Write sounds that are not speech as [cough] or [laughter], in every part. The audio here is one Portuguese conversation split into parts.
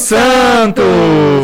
Santo!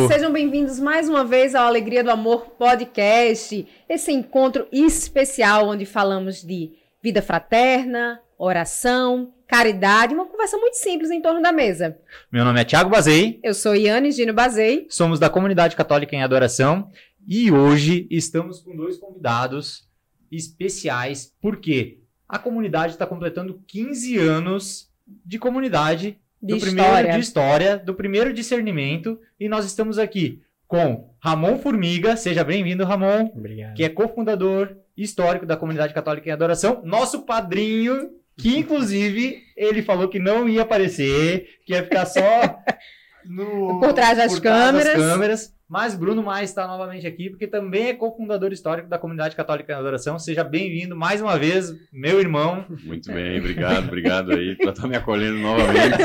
Sejam bem-vindos mais uma vez ao Alegria do Amor Podcast, esse encontro especial onde falamos de vida fraterna, oração, caridade, uma conversa muito simples em torno da mesa. Meu nome é Thiago Bazei. Eu sou Iane Gino Bazei. Somos da Comunidade Católica em Adoração e hoje estamos com dois convidados especiais, porque a comunidade está completando 15 anos de comunidade De do primeiro história. de história, do primeiro discernimento, e nós estamos aqui com Ramon Formiga, seja bem-vindo, Ramon, Obrigado. que é cofundador histórico da Comunidade Católica em Adoração, nosso padrinho, que inclusive ele falou que não ia aparecer, que ia ficar só [laughs] no, Por trás das câmeras. câmeras. Mas Bruno Mais está novamente aqui, porque também é cofundador histórico da Comunidade Católica em Adoração. Seja bem-vindo mais uma vez, meu irmão. Muito bem, obrigado, obrigado aí por estar me acolhendo novamente.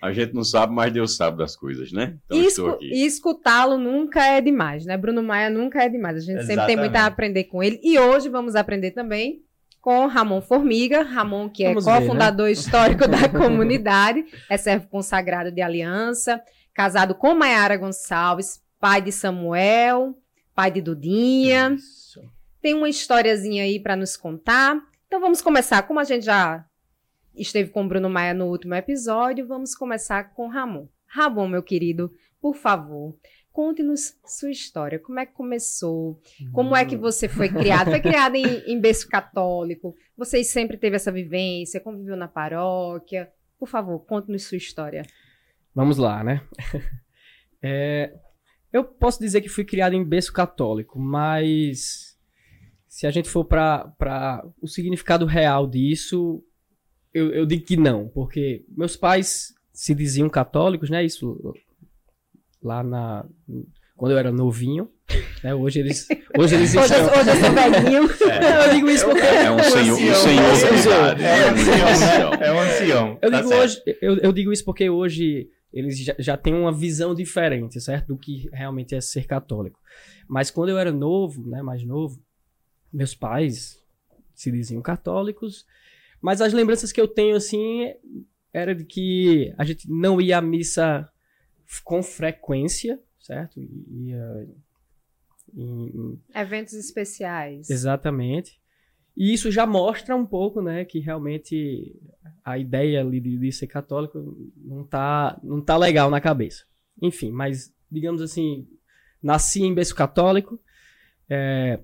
A gente não sabe, mas Deus sabe das coisas, né? Então E estou aqui. E escutá-lo nunca é demais, né? Bruno Maia nunca é demais. A gente sempre tem muito a Exatamente. aprender com ele. E hoje vamos aprender também com Ramon Formiga. Ramon, que é né? cofundador histórico da [laughs] comunidade, é servo consagrado de aliança, casado com Maiara Gonçalves, pai de Samuel, pai de Dudinha. Isso. Tem uma historiazinha aí para nos contar. Então vamos começar, como a gente já esteve com o Bruno Maia no último episódio, vamos começar com Ramon. Ramon, meu querido, por favor, conte-nos sua história. Como é que começou? Como é que você foi criado? Foi criado em, em berço católico? Vocês sempre teve essa vivência? Conviveu na paróquia? Por favor, conte-nos sua história. Vamos lá, né? [laughs] É, eu posso dizer que fui criado em berço católico, mas se a gente for para o significado real disso, eu, eu digo que não, porque meus pais se diziam católicos, né? Isso lá na quando eu era novinho, né? Hoje eles [laughs] hoje eles Hoje, estão hoje eu sou velhinho. [laughs] eu digo isso porque É um senhor, um senhor de idade. É um né? ancião, né? É um ancião. Eu Tá digo, hoje, eu, eu digo isso porque hoje eles já, já têm uma visão diferente, certo? Do que realmente é ser católico. Mas quando eu era novo, né, mais novo, meus pais se diziam católicos, mas as lembranças que eu tenho, assim, era de que a gente não ia à missa com frequência, certo? Ia em- em- Eventos especiais. Exatamente. E isso já mostra um pouco, né, que realmente a ideia ali de, de ser católico não tá, não tá legal na cabeça. Enfim, mas digamos assim, nasci em berço católico, é,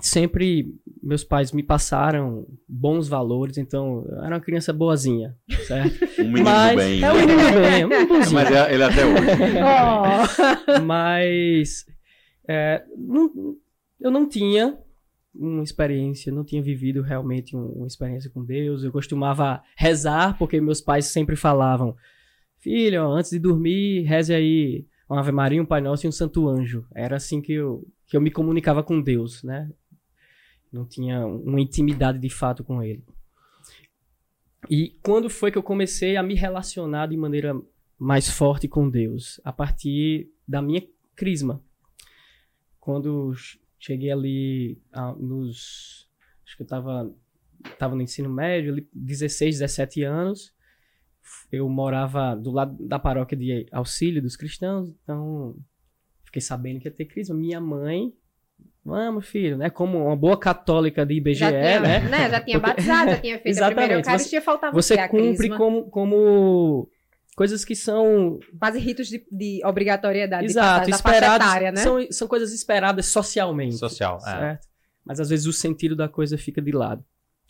sempre meus pais me passaram bons valores, então eu era uma criança boazinha, certo? [laughs] Um menino mas bem. é um menino bem, é um menino bonzinho. Mas é- ele até hoje. Oh. [laughs] Mas é, não- eu não tinha uma experiência, não tinha vivido realmente um- uma experiência com Deus. Eu costumava rezar, porque meus pais sempre falavam: Filho, antes de dormir, reze aí uma Ave Maria, um Pai Nosso e um Santo Anjo. Era assim que eu, que eu me comunicava com Deus, né? Não tinha uma intimidade de fato com Ele. E quando foi que eu comecei a me relacionar de maneira mais forte com Deus? A partir da minha crisma. Quando ch- cheguei ali ah, nos. Acho que eu tava, tava no ensino médio, ali, 16, 17 anos. Eu morava do lado da paróquia de auxílio dos cristãos, então fiquei sabendo que ia ter crisma. Minha mãe, vamos, filho, né? Como uma boa católica de IBGE, já tinha, né? né? Já tinha Porque- batizado, já tinha [laughs] feito a primeira Exatamente. Eucaristia, faltava Você cumpre crisma. como, como coisas que são Quase ritos de, de obrigatoriedade de Exato, faixa esperadas. etária, né? são, são coisas esperadas socialmente. Social, é. Certo? Mas às vezes o sentido da coisa fica de lado.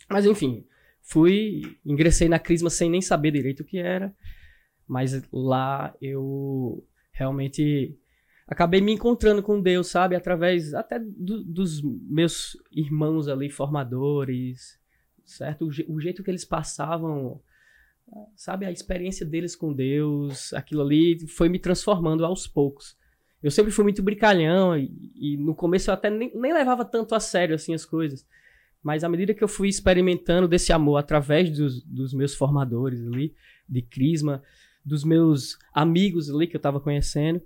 Mas enfim, fui, ingressei na Crisma sem nem saber direito o que era. Mas lá eu realmente acabei me encontrando com Deus, sabe? Através até do- dos meus irmãos ali, formadores, certo? O, o jeito que eles passavam, sabe? A experiência deles com Deus, aquilo ali foi me transformando aos poucos. Eu sempre fui muito brincalhão e, e no começo eu até nem, nem levava tanto a sério assim as coisas. Mas à medida que eu fui experimentando desse amor através dos, dos meus formadores ali, de Crisma, dos meus amigos ali que eu estava conhecendo,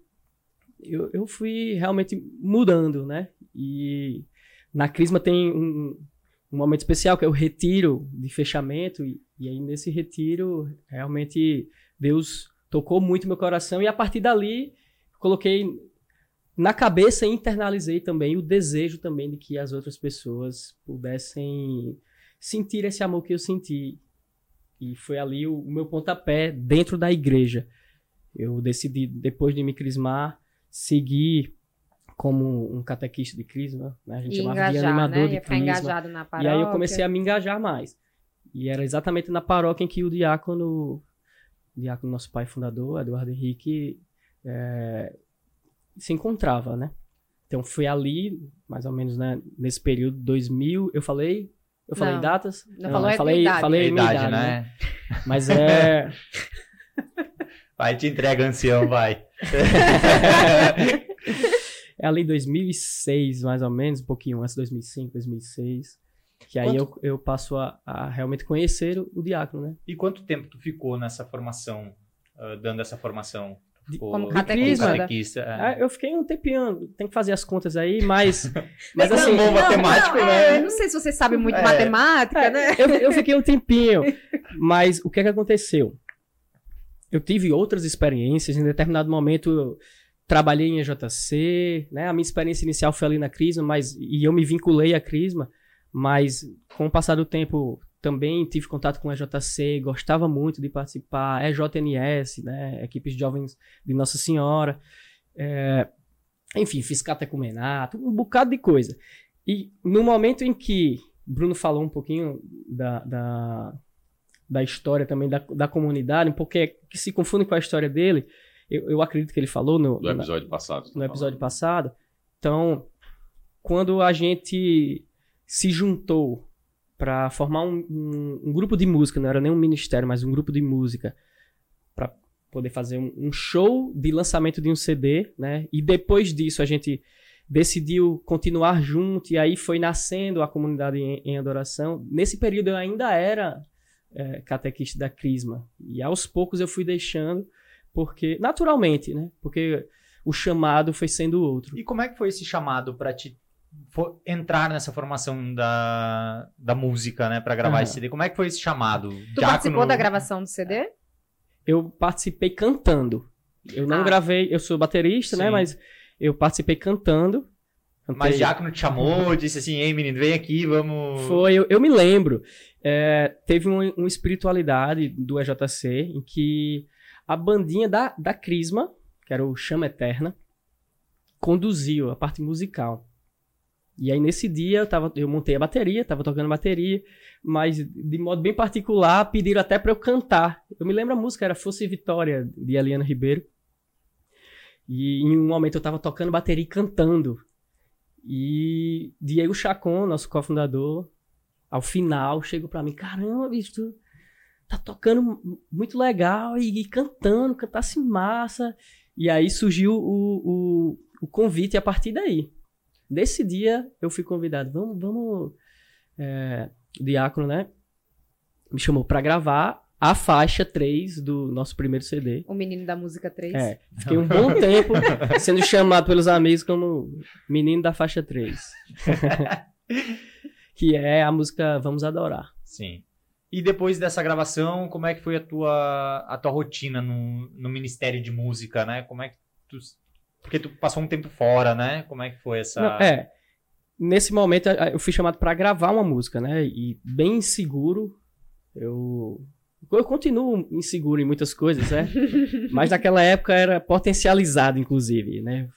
eu, eu fui realmente mudando, né? E na Crisma tem um, um momento especial que é o retiro de fechamento, e, e aí nesse retiro, realmente Deus tocou muito meu coração e a partir dali coloquei na cabeça e internalizei também o desejo também de que as outras pessoas pudessem sentir esse amor que eu senti. E foi ali o, o meu pontapé dentro da igreja. Eu decidi, depois de me crismar, seguir como um catequista de crisma, né? a gente E chamava de engajar, animador né? de crisma. E aí eu comecei a me engajar mais. E era exatamente na paróquia em que o diácono, o diácono nosso pai fundador, Eduardo Henrique, eh, se encontrava, né? Então foi ali, mais ou menos, né, nesse período 2000, eu falei, eu falei Não, datas? não falou eu a falei, idade. falei A minha idade, idade, né? Mas é [laughs] Vai, te entrega, ancião, vai. É ali 2006, mais ou menos, um pouquinho antes, 2005, 2006, que aí eu, eu passo a, a realmente conhecer o, o diácono, né? E quanto tempo tu ficou nessa formação, ah, dando essa formação? Tu ficou Como de catequista. catequista, é. Ah, eu fiquei um tempinho, tem que fazer as contas aí, mas. [laughs] mas Não, assim. bom matemático, não, né? é, não sei se você sabe muito É. matemática, é, né? eu, eu fiquei um tempinho. [laughs] Mas o que é que aconteceu? Eu tive outras experiências, em determinado momento eu trabalhei em EJC, né? A minha experiência inicial foi ali na Crisma, mas e eu me vinculei à Crisma, mas com o passar do tempo também tive contato com a EJC, gostava muito de participar, EJNS, né? Equipes de jovens de Nossa Senhora. É, enfim, fiz catecumenato, um bocado de coisa. E no momento em que Bruno falou um pouquinho da, da, da história também da, da comunidade, pouquinho que se confunde com a história dele, eu, eu acredito que ele falou no, Do na- episódio passado. no episódio passado. Então, quando a gente se juntou para formar um, um- um grupo de música, não era nem um ministério, mas um grupo de música, para poder fazer um, um show de lançamento de um CD, né? E depois disso a gente decidiu continuar junto e aí foi nascendo a comunidade em, em adoração. Nesse período eu ainda era é, catequista da Crisma e aos poucos eu fui deixando porque naturalmente, né? Porque o chamado foi sendo outro. E como é que foi esse chamado para te entrar nessa formação da, da música, né, para gravar Aham. esse CD? Como é que foi esse chamado? Tu participou da gravação do CD? Eu participei cantando. Eu não Ah. gravei, eu sou baterista, né? Sim. Mas eu participei cantando. Cantei- Mas Diácono te chamou, disse assim, ei menino, vem aqui, vamos... Foi, eu, eu me lembro. É, teve uma, uma espiritualidade do EJC em que a bandinha da, da Crisma, que era o Chama Eterna, conduziu a parte musical. E aí nesse dia eu, tava, eu montei a bateria, tava tocando bateria, mas de modo bem particular pediram até para eu cantar. Eu me lembro a música, era Fosse Vitória, de Eliana Ribeiro. E em um momento eu tava tocando bateria e cantando. E Diego Chacon, nosso cofundador, ao final chegou pra mim, caramba, bicho, tu tá tocando mu- muito legal e, e cantando, cantasse massa. E aí surgiu o, o, o convite a partir daí. Nesse dia eu fui convidado, vamos, vamos, é, o diácono, né, me chamou pra gravar a faixa 3 do nosso primeiro CD. O menino da música 3. É, fiquei um bom tempo sendo chamado pelos amigos como menino da faixa 3. [laughs] que é a música Vamos Adorar. Sim. E depois dessa gravação, como é que foi a tua, a tua rotina no, no Ministério de Música, né? Como é que tu... Porque tu passou um tempo fora, né? Como é que foi essa... Não, é, nesse momento eu fui chamado pra gravar uma música, né? E bem inseguro, eu eu continuo inseguro em muitas coisas, né? Mas naquela época era potencializado, inclusive, né?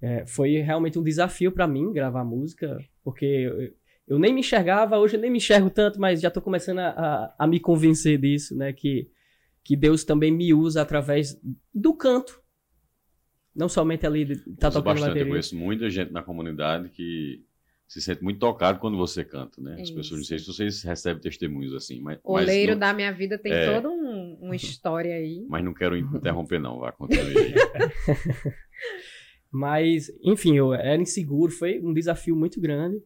É, foi realmente um desafio pra mim gravar música, porque eu, eu nem me enxergava, hoje eu nem me enxergo tanto, mas já tô começando a, a, a me convencer disso, né? Que, que Deus também me usa através do canto. Não somente ali tá tocando bastante. Eu bateria. conheço muita gente na comunidade que se sente muito tocado quando você canta, né? As pessoas, não sei se vocês recebem testemunhos assim, mas, O não, da Minha Vida tem É. toda um- uma história aí. [laughs] mas não quero interromper não, vá, continue aí. [laughs] Mas, enfim, eu era inseguro, foi um desafio muito grande.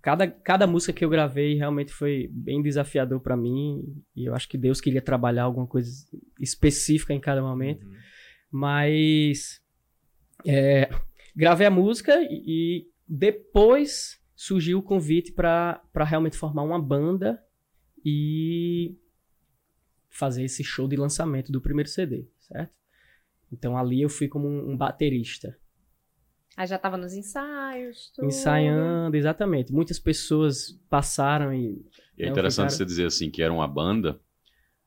Cada, cada música que eu gravei realmente foi bem desafiador pra mim. E eu acho que Deus queria trabalhar alguma coisa específica em cada momento. Uhum. Mas é, gravei a música e depois surgiu o convite pra realmente formar uma banda e fazer esse show de lançamento do primeiro CD. certo? Então ali eu fui como um, um baterista, Aí já tava nos ensaios. Tudo. ensaiando, exatamente. Muitas pessoas passaram e E é É, interessante ficaram- você dizer assim que era uma banda,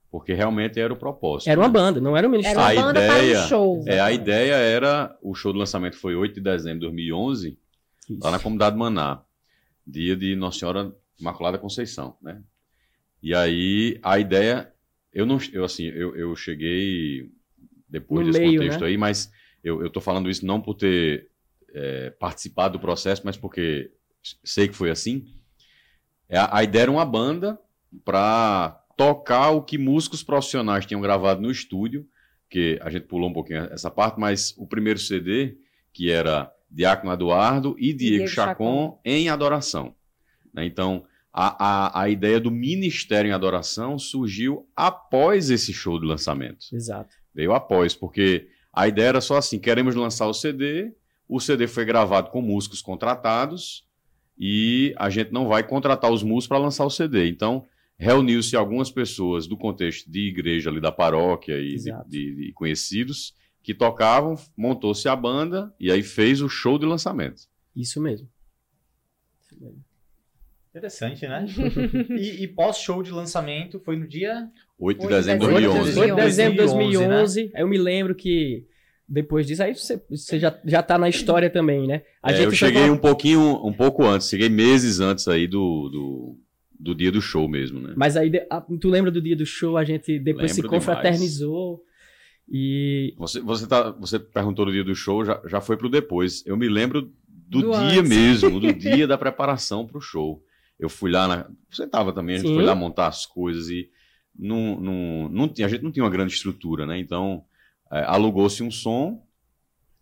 porque realmente era o propósito. era uma né? banda, não era um Era ministério. uma A banda ideia para um show. É, a ideia era, o show do lançamento foi 8 de dezembro de 2011, Isso. lá na comunidade Maná, dia de Nossa Senhora Imaculada Conceição, né? E aí a ideia, eu não, eu assim, eu, eu cheguei depois No desse meio, contexto né? aí, mas eu, tô falando isso não por ter é, participado do processo, mas porque sei que foi assim. É, A, a ideia era uma banda para tocar o que músicos profissionais tinham gravado no estúdio, que a gente pulou um pouquinho essa parte, mas o primeiro CD, que era Diácono Eduardo e Diego, Diego Chacon em adoração. né? Então, a, a, a ideia do ministério em adoração surgiu após esse show do lançamento. Exato. Veio após, porque a ideia era só assim: queremos lançar o CD, o CD foi gravado com músicos contratados e a gente não vai contratar os músicos para lançar o CD. Então, reuniu-se algumas pessoas do contexto de igreja ali da paróquia e de, de- de conhecidos que tocavam, montou-se a banda e aí fez o show de lançamento. Isso mesmo. Interessante, né? [laughs] e e pós-show de lançamento foi no dia 8 de Oito de dezembro de dezembro de 2011. 8 de dezembro de 2011, 2011. Eu me lembro que depois disso, aí você, você já, já tá na história também, né? A É, gente eu cheguei falar- um pouquinho, um pouco antes, cheguei meses antes aí do, do, do dia do show mesmo, né? Mas aí, tu lembra do dia do show? A gente depois se Lembro demais. E Você, você, tá, você perguntou do dia do show, já, já foi pro depois. Eu me lembro do, Do dia antes. mesmo, do [laughs] dia da preparação pro show. Eu fui lá na. Você tava também, a gente Sim. foi lá montar as coisas e não, não, não a gente não tinha uma grande estrutura, né? Então, é, alugou-se um som.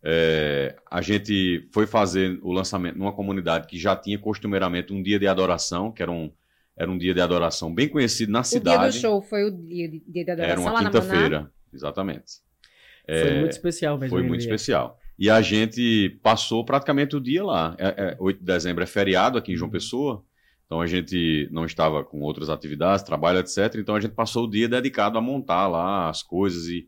é, a gente foi fazer o lançamento numa comunidade que já tinha costumeiramente um dia de adoração, que era um, era um dia de adoração bem conhecido na O dia cidade. do show foi o dia, de- dia Era adoração uma na Maná. quinta-feira, exatamente. foi É, muito especial mesmo. foi muito dia. especial. E a gente passou praticamente o dia lá. É, é, 8 de dezembro é feriado aqui em João Pessoa, então a gente não estava com outras atividades, trabalho, etc. Então a gente passou o dia dedicado a montar lá as coisas e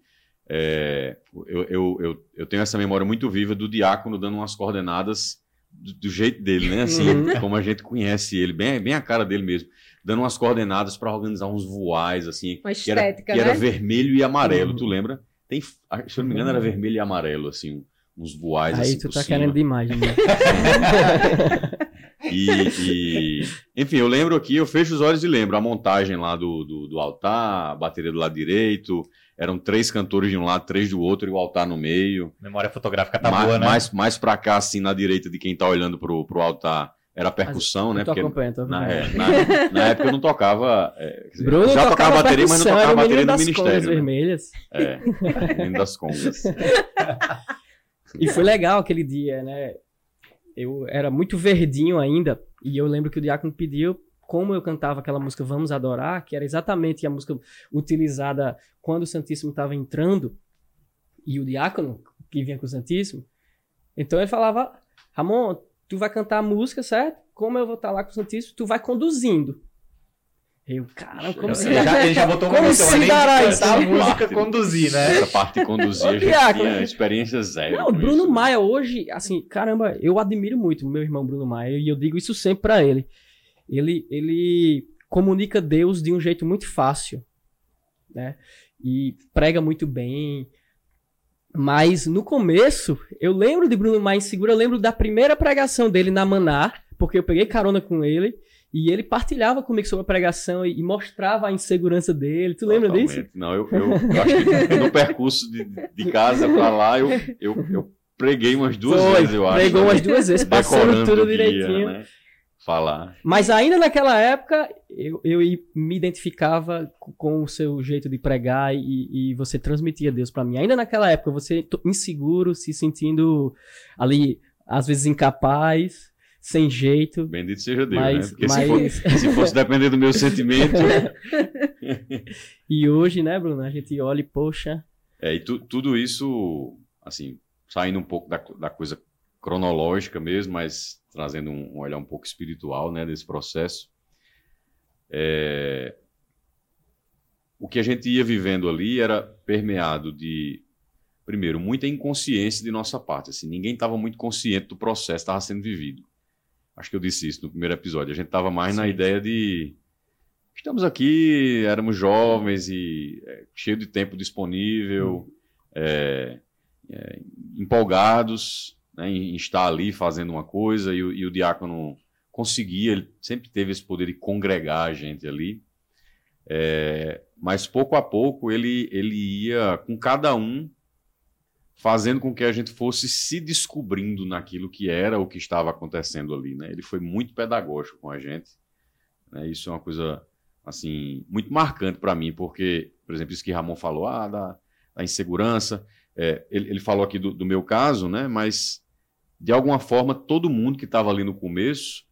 é, eu, eu, eu, eu tenho essa memória muito viva do diácono dando umas coordenadas do, do jeito dele, né? Assim, Uhum. como a gente conhece ele, bem, bem a cara dele mesmo, dando umas coordenadas para organizar uns voais, assim, Uma que era, estética, que era né? vermelho e amarelo, Uhum. tu lembra? Tem, se eu não me engano, era vermelho e amarelo, assim, uns voais Aí assim tu por tá cima. querendo demais, né? [laughs] E, e- enfim, eu lembro aqui, eu fecho os olhos e lembro a montagem lá do, do, do altar, a bateria do lado direito, eram três cantores de um lado, três do outro e o altar no meio. memória fotográfica tá Ma- boa, né? mais, mais pra cá, assim, na direita de quem tá olhando pro, pro altar, era percussão, né? Porque na, é, na- na época eu não tocava. é, dizer, Bruno já tocava bateria, mas não tocava bateria no ministério. né? vermelhas. É, menino das congas. [laughs] E foi legal aquele dia, né? Eu era muito verdinho ainda, e eu lembro que o Diácono pediu como eu cantava aquela música Vamos Adorar, que era exatamente a música utilizada quando o Santíssimo estava entrando, e o Diácono, que vinha com o Santíssimo, então ele falava, Ramon, tu vai cantar a música, certo? Como eu vou estar lá com o Santíssimo, tu vai conduzindo. Eu, cara, como se... Ele já, ele já botou uma Como menção, se dará de isso? a música, conduzir, né? Essa parte de conduzir, [laughs] gente Diácono. tinha experiência zero. Não, Bruno isso, né? Maia hoje, assim, caramba, eu admiro muito o meu irmão Bruno Maia e eu digo isso sempre pra ele. Ele, ele comunica Deus de um jeito muito fácil, né? E prega muito bem. Mas no começo, eu lembro de Bruno Maia inseguro, eu lembro da primeira pregação dele na Maná, porque eu peguei carona com ele e ele partilhava comigo sobre a pregação e, mostrava a insegurança dele. Tu lembra disso? Totalmente. Não, eu, eu, eu acho que no percurso de, de casa pra lá, eu, eu, eu preguei umas duas Foi, vezes, eu acho. pregou né? umas duas vezes, passando Decorando tudo o dia, direitinho. né? Falar. Mas ainda naquela época, eu, eu me identificava co- com o seu jeito de pregar e, e você transmitia Deus pra mim. Ainda naquela época, você inseguro, se sentindo ali, às vezes incapaz, sem jeito. Bendito seja Deus, Mas- né? Porque mas- se, for- [laughs] se fosse depender do meu sentimento. [laughs] E hoje, né, Bruno, a gente olha e, poxa, É, e tu- tudo isso, assim, saindo um pouco da, da coisa cronológica mesmo, mas trazendo um, um olhar um pouco espiritual, né, desse processo. É, o que a gente ia vivendo ali era permeado de primeiro, muita inconsciência de nossa parte. Assim, ninguém estava muito consciente do processo que estava sendo vivido. Acho que eu disse isso no primeiro episódio. A gente estava mais Sim. na ideia de estamos aqui, éramos jovens e é, cheio de tempo disponível, hum. é, é, empolgados né, em estar ali fazendo uma coisa e, e, o diácono conseguia, ele sempre teve esse poder de congregar a gente ali. É, mas pouco a pouco ele, ele ia com cada um fazendo com que a gente fosse se descobrindo naquilo que era o que estava acontecendo ali. Né? Ele foi muito pedagógico com a gente. Né? Isso é uma coisa assim muito marcante para mim, porque, por exemplo, isso que Ramon falou, ah, da, da insegurança. É, ele, ele, falou aqui do, do, meu caso, né? Mas de alguma forma todo mundo que estava ali no começo,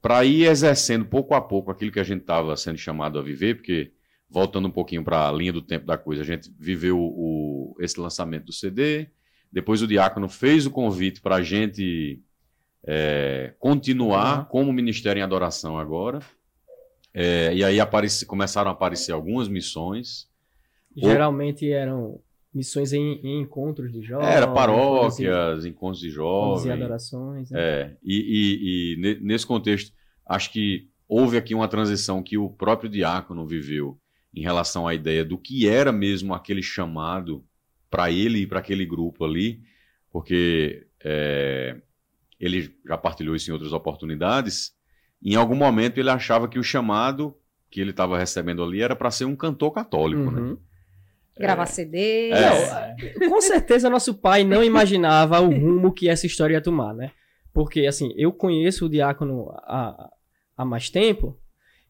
para ir exercendo pouco a pouco aquilo que a gente estava sendo chamado a viver, porque voltando um pouquinho para a linha do tempo da coisa, a gente viveu o, esse lançamento do CD, depois o Diácono fez o convite para a gente é, continuar uhum. como ministério em adoração agora. É, e aí apareci, começaram a aparecer algumas missões. Geralmente eram missões em, em, encontros de jovens. Era paróquias, encontros de jovens. E adorações. Né? É, e, e, e, nesse contexto, acho que houve aqui uma transição que o próprio diácono viveu em relação à ideia do que era mesmo aquele chamado para ele e para aquele grupo ali, porque é, ele já partilhou isso em outras oportunidades. Em algum momento ele achava que o chamado que ele estava recebendo ali era para ser um cantor católico, né? uhum. né? Gravar é. CD. É. [laughs] Com certeza nosso pai não imaginava o rumo que essa história ia tomar, né? Porque, assim, eu conheço o diácono há, há mais tempo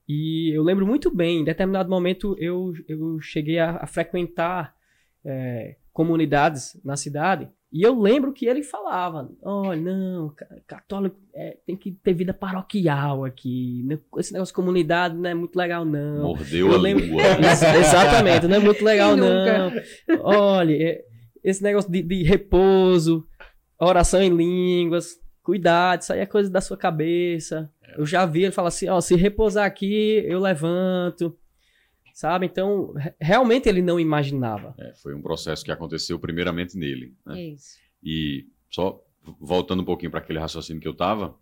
e eu lembro muito bem, em determinado momento eu, eu cheguei a, a frequentar é, comunidades na cidade e eu lembro que ele falava: olha, oh, não, católico é, tem que ter vida paroquial aqui. Né? Esse negócio de comunidade não é muito legal, não. Mordeu eu a lembro... língua. [laughs] Exatamente, não é muito legal, não. Olha, é, esse negócio de, de, repouso, oração em línguas, cuidado, isso aí é coisa da sua cabeça. É. Eu já vi ele falar assim: ó, oh, se repousar aqui, eu levanto sabe? Então, realmente ele não imaginava. É, foi um processo que aconteceu primeiramente nele. Né? Isso. E só voltando um pouquinho para aquele raciocínio que eu estava,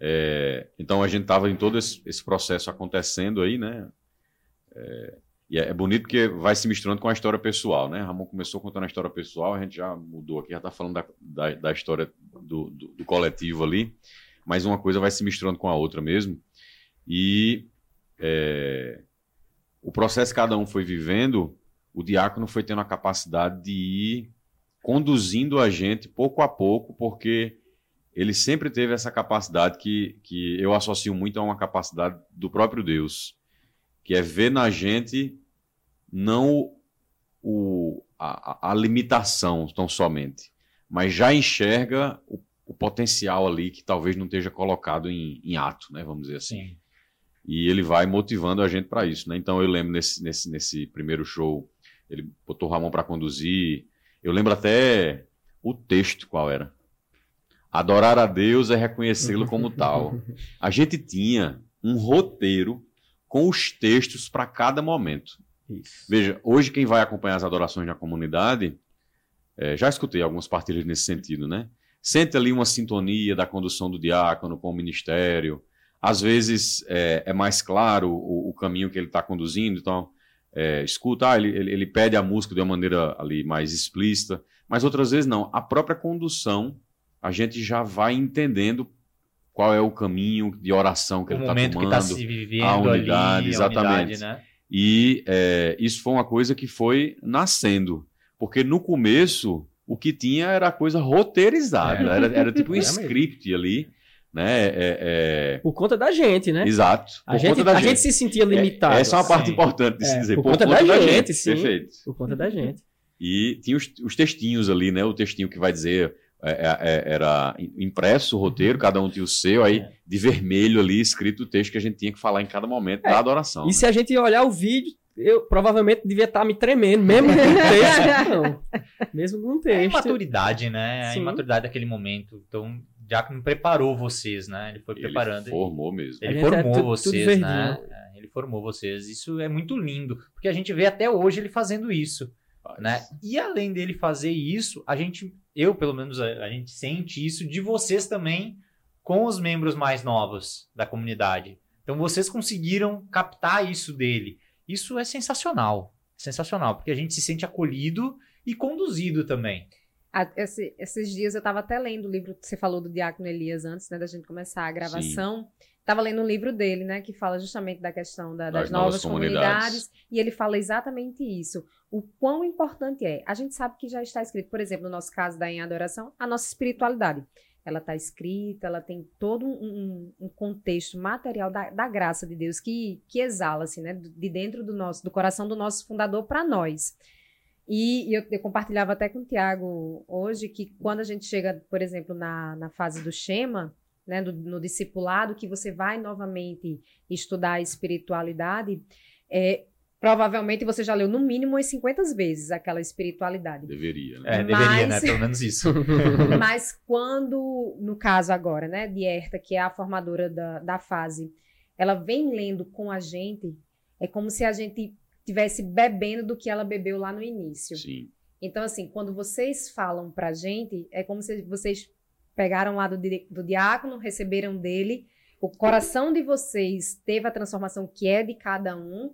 é, então a gente estava em todo esse, esse, processo acontecendo aí, né? É, e é, é, bonito porque vai se misturando com a história pessoal, né? Ramon começou contando a história pessoal, a gente já mudou aqui, já está falando da, da, da história do, do, do, coletivo ali, mas uma coisa vai se misturando com a outra mesmo. E é, o processo que cada um foi vivendo, o diácono foi tendo a capacidade de ir conduzindo a gente pouco a pouco, porque ele sempre teve essa capacidade que, que eu associo muito a uma capacidade do próprio Deus, que é ver na gente não o, a, a limitação tão somente, mas já enxerga o, o, potencial ali que talvez não esteja colocado em, em ato, né? Vamos dizer assim. Sim e ele vai motivando a gente para isso, né? Então eu lembro nesse, nesse, nesse primeiro show, ele botou o Ramon para conduzir. Eu lembro até o texto qual era. Adorar a Deus é reconhecê-lo como tal. [laughs] A gente tinha um roteiro com os textos para cada momento. Isso. Veja, hoje quem vai acompanhar as adorações na comunidade, é, já escutei algumas partilhas nesse sentido, né? Sente ali uma sintonia da condução do diácono com o ministério, às vezes é, é mais claro o, o, caminho que ele está conduzindo, então é, escuta, ah, ele, ele, ele, pede a música de uma maneira ali mais explícita, mas outras vezes não. A própria condução, a gente já vai entendendo qual é o caminho de oração que o ele está tomando, que tá se vivendo a unidade, ali, exatamente. A unidade, né? E é, isso foi uma coisa que foi nascendo, porque no começo o que tinha era coisa roteirizada, é. era, era tipo um script ali né? É, é... Por conta da gente, né? Exato. A, gente, a gente. gente, se sentia é, limitado. É, essa é uma parte sim. importante de se é, dizer. Por, por conta, conta, da, da gente, gente, sim. Perfeito. Por conta da gente. E tinha os, os textinhos ali, né? O textinho que vai dizer era impresso o roteiro, cada um tinha o seu, aí de vermelho ali escrito o texto que a gente tinha que falar em cada momento da adoração. E né? se a gente olhar o vídeo, eu provavelmente devia estar me tremendo, mesmo com o [laughs] texto. não. Mesmo com o texto. É a imaturidade, né? A imaturidade daquele momento. Então, Diácono preparou vocês, né? Ele foi ele preparando. Formou mesmo. Ele formou é vocês, né? É, ele formou vocês. Isso é muito lindo, porque a gente vê até hoje ele fazendo isso. Faz. né? E além dele fazer isso, a gente, eu pelo menos, a, a gente sente isso de vocês também com os membros mais novos da comunidade. Então vocês conseguiram captar isso dele. Isso é sensacional. Sensacional, porque a gente se sente acolhido e conduzido também. A- esse- esses dias eu estava até lendo o livro que você falou do Diácono Elias antes, né, da gente começar a gravação. Estava lendo um livro dele, né, que fala justamente da questão da- das, Das novas, novas comunidades. comunidades. e ele fala exatamente isso. O quão importante é. A gente sabe que já está escrito, por exemplo, no nosso caso da Em Adoração, a nossa espiritualidade. Ela está escrita, ela tem todo um, um- um contexto material da, da graça de Deus que, que exala, assim, né, de dentro do nosso, do coração do nosso fundador para nós. E, e eu, eu compartilhava até com o Tiago hoje que quando a gente chega, por exemplo, na, na fase do Shema, né, do- no discipulado, que você vai novamente estudar a espiritualidade, é, provavelmente você já leu no mínimo umas 50 vezes aquela espiritualidade. Deveria, né? É, deveria, Mas- né? Pelo menos isso. [laughs] [laughs] Mas quando, no caso agora, né, de Herta, que é a formadora da, da fase, ela vem lendo com a gente, é como se a gente tivesse bebendo do que ela bebeu lá no início. Sim. Então, assim, quando vocês falam pra gente, é como se vocês pegaram lá do, do diácono, receberam dele, o coração de vocês teve a transformação que é de cada um,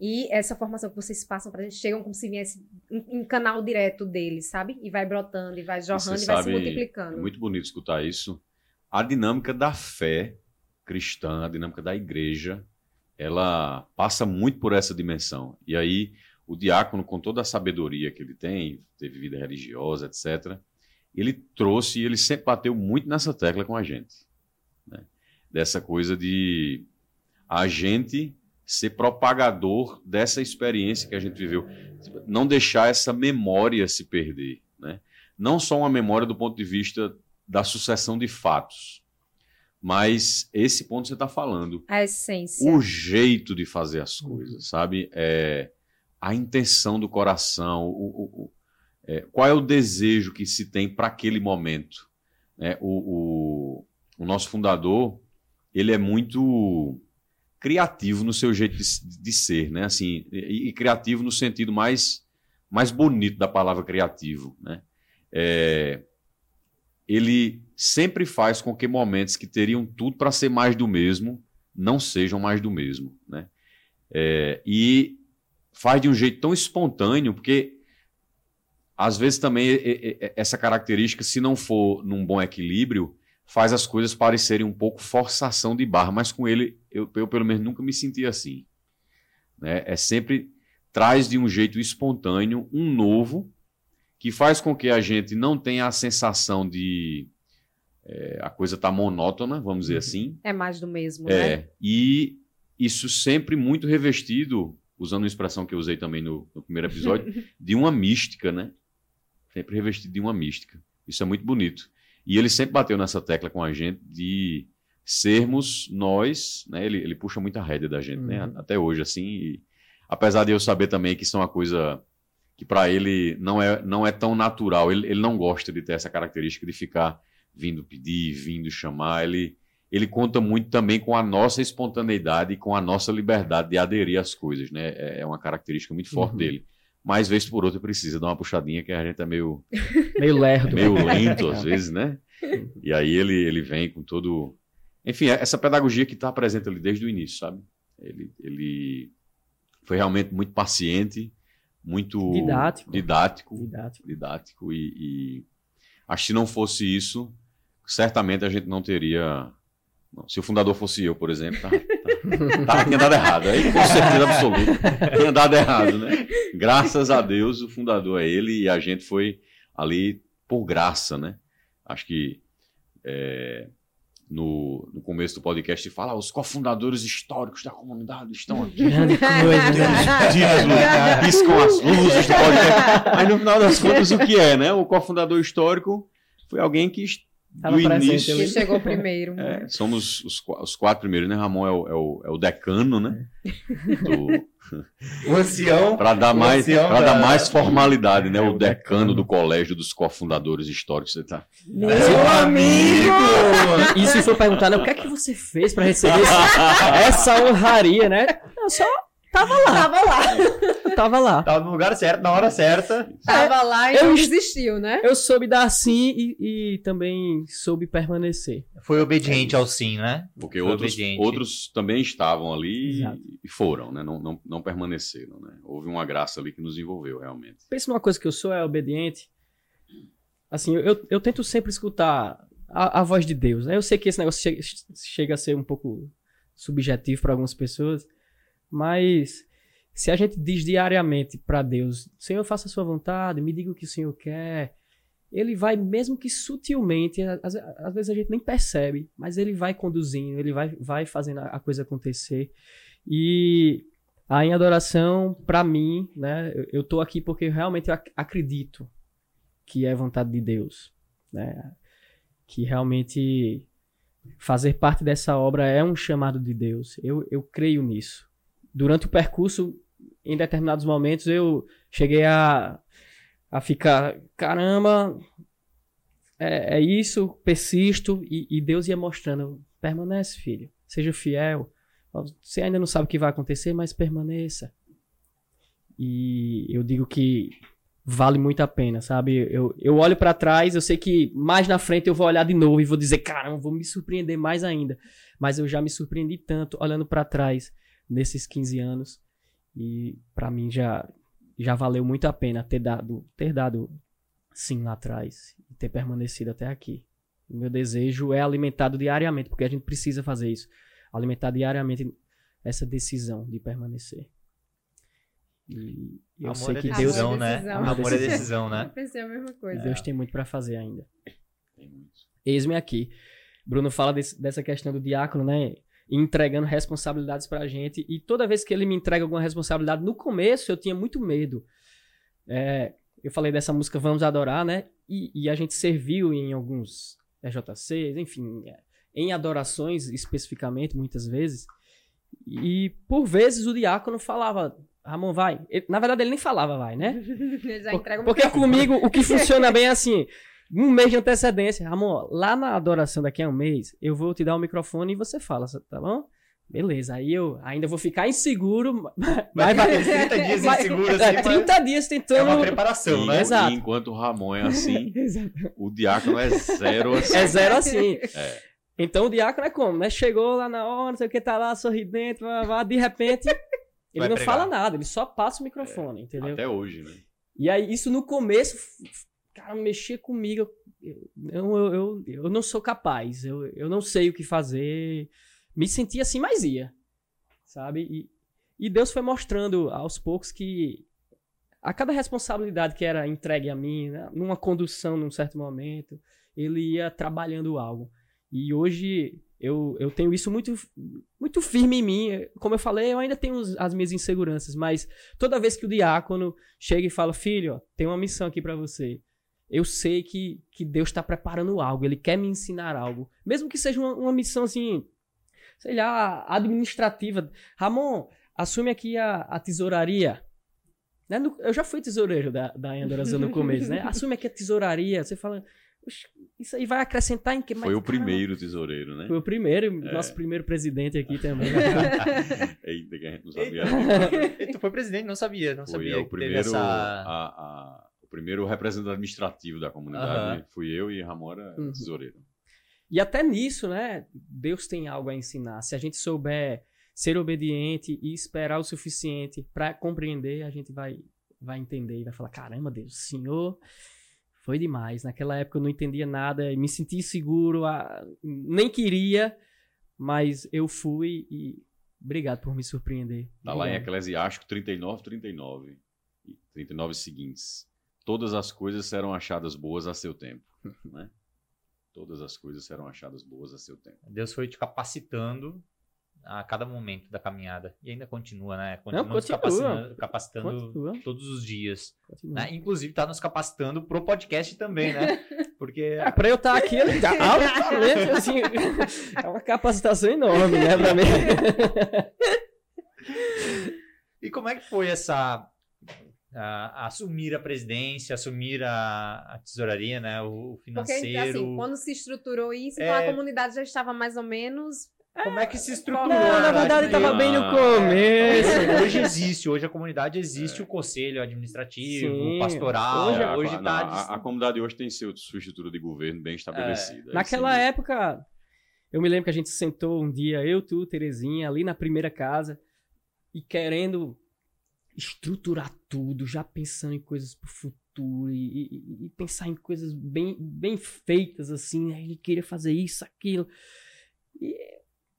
e essa formação que vocês passam pra gente chegam como se viesse um, um canal direto deles, sabe? E vai brotando, e vai jorrando, você e vai se sabe, multiplicando. É muito bonito escutar isso. A dinâmica da fé cristã, a dinâmica da igreja, ela passa muito por essa dimensão. E aí, o diácono, com toda a sabedoria que ele tem, teve vida religiosa, etc., ele trouxe e ele sempre bateu muito nessa tecla com a gente. né? Dessa coisa de a gente ser propagador dessa experiência que a gente viveu. Não deixar essa memória se perder. Né? Não só uma memória do ponto de vista da sucessão de fatos, mas esse ponto que você está falando A essência. o jeito de fazer as coisas, sabe? É, a intenção do coração, o, o- o- é, qual é o desejo que se tem para aquele momento. né? O, o- o nosso fundador, ele é muito criativo no seu jeito de, de ser, né? Assim, e, e criativo no sentido mais, mais bonito da palavra criativo, né? É, ele sempre faz com que momentos que teriam tudo para ser mais do mesmo não sejam mais do mesmo, né? É, e faz de um jeito tão espontâneo, porque às vezes também essa característica, se não for num bom equilíbrio, faz as coisas parecerem um pouco forçação de barra, mas com ele eu, eu pelo menos nunca me senti assim. Né? É sempre traz de um jeito espontâneo um novo que faz com que a gente não tenha a sensação de é, a coisa tá monótona, vamos dizer assim, É mais do mesmo, né? é, e isso sempre muito revestido, usando uma expressão que eu usei também no, no primeiro episódio, [laughs] de uma mística, né? Sempre revestido de uma mística. Isso é muito bonito. E ele sempre bateu nessa tecla com a gente de sermos nós, né? Ele, ele puxa muita rédea da gente, né? Uhum. Até hoje, assim. e apesar de eu saber também que isso é uma coisa que para ele não é, não é tão natural. Ele, ele não gosta de ter essa característica de ficar vindo pedir, vindo chamar. Ele, ele conta muito também com a nossa espontaneidade e com a nossa liberdade de aderir às coisas, né? É é uma característica muito forte Uhum. dele. Mas, vez por outra, precisa dar uma puxadinha, que a gente é meio, [laughs] Meio lerdo. meio lento às vezes, né? E aí ele, ele vem com todo. Enfim, é essa pedagogia que está presente ali desde o início, sabe? Ele, ele foi realmente muito paciente, muito Didático. didático, Didático. didático e, e acho que se não fosse isso, certamente a gente não teria. não, se o fundador fosse eu, por exemplo, tava, tava- tinha dado errado. Aí, com certeza absoluta, tinha dado errado, né? Graças a Deus, o fundador é ele e a gente foi ali por graça, né? Acho que é, no, no começo do podcast fala, ah, os cofundadores históricos da comunidade estão aqui. [laughs] Grande coisa. Dias, piscam as luzes do podcast. Mas no final das contas, o que é, né? O cofundador histórico foi alguém que Tava do início. Que chegou primeiro. É, somos os, os quatro primeiros, né? Ramon é o, é o, é o decano, né? [laughs] O ancião. Para dar, mais, da- dar mais formalidade, né? É, o o decano decano. do colégio dos cofundadores históricos. Você tá... Meu amigo! E se for perguntar, né, o que é que você fez pra receber esse- [laughs] essa honraria, né? Eu só Tava lá, Tava lá. eu [laughs] tava lá. Tava no lugar certo, na hora certa. Tava lá e eu não desistiu, né? Eu soube dar sim e, e também soube permanecer. Foi obediente ao sim, né? Porque Foi outros, obediente. outros também estavam ali Exato. e foram, né? Não, não, não permaneceram, né? Houve uma graça ali que nos envolveu, realmente. Pensa numa coisa que eu sou, é obediente. Assim, eu, eu tento sempre escutar a, a voz de Deus, né? Eu sei que esse negócio chega, chega a ser um pouco subjetivo para algumas pessoas, mas se a gente diz diariamente para Deus, Senhor, faça a sua vontade, me diga o que o Senhor quer, ele vai, mesmo que sutilmente, às, às vezes a gente nem percebe, mas ele vai conduzindo, ele vai, vai fazendo a a coisa acontecer. E a em adoração, para mim, né, eu, eu tô aqui porque realmente eu ac- acredito que é vontade de Deus, né? Que realmente fazer parte dessa obra é um chamado de Deus. Eu, eu creio nisso. Durante o percurso, em determinados momentos, eu cheguei a, a ficar, caramba, é, é isso, persisto, e, e Deus ia mostrando, permanece, filho, seja fiel. Você ainda não sabe o que vai acontecer, mas permaneça. E eu digo que vale muito a pena, sabe? Eu, eu olho pra trás, eu sei que mais na frente eu vou olhar de novo e vou dizer, caramba, vou me surpreender mais ainda. Mas eu já me surpreendi tanto olhando pra trás nesses 15 anos e pra mim já já valeu muito a pena ter dado ter dado sim lá atrás e ter permanecido até aqui. O meu desejo é alimentado diariamente, porque a gente precisa fazer isso, alimentar diariamente essa decisão de permanecer. E eu Amor sei é que decisão, Deus Amor é né? decisão. Amor é decisão, né? Pensei a mesma coisa. Deus tem muito pra fazer ainda. Tem muito. Eis-me aqui. Bruno fala desse- dessa questão do diácono, né? Entregando responsabilidades pra gente. E toda vez que ele me entrega alguma responsabilidade, no começo eu tinha muito medo. É, eu falei dessa música Vamos Adorar, né? E, e a gente serviu em alguns EJCs, enfim, é, em adorações especificamente, muitas vezes. E por vezes o diácono falava, Ramon, vai. Ele- na verdade, ele nem falava, vai, né? [laughs] Por- Porque comigo o que funciona bem é assim: um mês de antecedência. Amor, lá na adoração daqui a um mês, eu vou te dar o microfone e você fala, tá bom? Beleza, aí eu ainda vou ficar inseguro, [laughs] mas Vai vai. ter 30 dias inseguro é, assim, mas 30 dias é tentando. uma preparação, E- né? Exato. E enquanto o Ramon é assim, [laughs] o diácono é zero [laughs] assim. É zero assim. É. Então o diácono é como, né? Chegou lá na hora, não sei o que, tá lá sorridente, blá, blá, blá, de repente, ele Vai não pregar. fala nada, ele só passa o microfone, entendeu? Até hoje, né? E aí, isso no começo, cara, mexia comigo. Eu, eu, eu, eu não sou capaz, eu, eu não sei o que fazer. Me sentia assim, mas ia. Sabe? E, e Deus foi mostrando aos poucos que a cada responsabilidade que era entregue a mim, né, numa condução num certo momento, ele ia trabalhando algo. E hoje eu, eu tenho isso muito, muito firme em mim. Como eu falei, eu ainda tenho as minhas inseguranças, mas toda vez que o diácono chega e fala, filho, ó, tem uma missão aqui pra você. Eu sei que, que Deus está preparando algo, Ele quer me ensinar algo. Mesmo que seja uma, uma missão assim, sei lá, administrativa. Ramon, assume aqui a, a tesouraria. Né? No- eu já fui tesoureiro da, da no começo, né? [laughs] Assume aqui a tesouraria. Você fala, "Oxe, isso aí vai acrescentar em que? Mas, Foi o cara, primeiro tesoureiro, né? Foi o primeiro, É. nosso primeiro presidente aqui também. [laughs] [laughs] Eita, que a gente não sabia. Tu foi presidente, não sabia, não Foi sabia é, o que teve primeiro, essa... a- a- primeiro representante administrativo da comunidade. Aham. Fui eu e Ramon era Uhum. tesoureiro. E até nisso, né? Deus tem algo a ensinar. Se a gente souber ser obediente e esperar o suficiente para compreender, a gente vai, vai entender e vai falar: caramba, Deus, o Senhor foi demais. Naquela época eu não entendia nada, me senti inseguro, ah, nem queria, mas eu fui e obrigado por me surpreender. Tá lá em Obrigado. Eclesiástico 39, 39. E 39 seguintes. Todas as coisas serão achadas boas a seu tempo. [laughs] Né? Todas as coisas serão achadas boas a seu tempo. Deus foi te capacitando a cada momento da caminhada. E ainda continua, né? Continua Não, nos continua. capacitando, capacitando Continua, todos os dias. né? Inclusive, tá nos capacitando pro podcast também, né? [laughs] Porque É, pra eu estar aqui, eu- altamente, assim, é uma capacitação enorme, né, pra mim. [laughs] E como é que foi essa. A- assumir a presidência, assumir a, a tesouraria, né? O Porque, financeiro. assim, quando se estruturou isso, É. então a comunidade já estava mais ou menos Como é que se estruturou? Não, na a verdade cidade tava bem no Ah. começo. Hoje existe, hoje a comunidade existe o conselho administrativo, Sim, o pastoral. hoje- Hoje, É, a, tá. a, a comunidade hoje tem seu, sua estrutura de governo bem estabelecida. É, Naquela Sim. época, eu me lembro que a gente sentou um dia, eu, tu, Terezinha, ali na primeira casa, e querendo estruturar tudo, já pensando em coisas pro futuro, e, e- e pensar em coisas bem, bem feitas, assim, a gente queria fazer isso, aquilo. E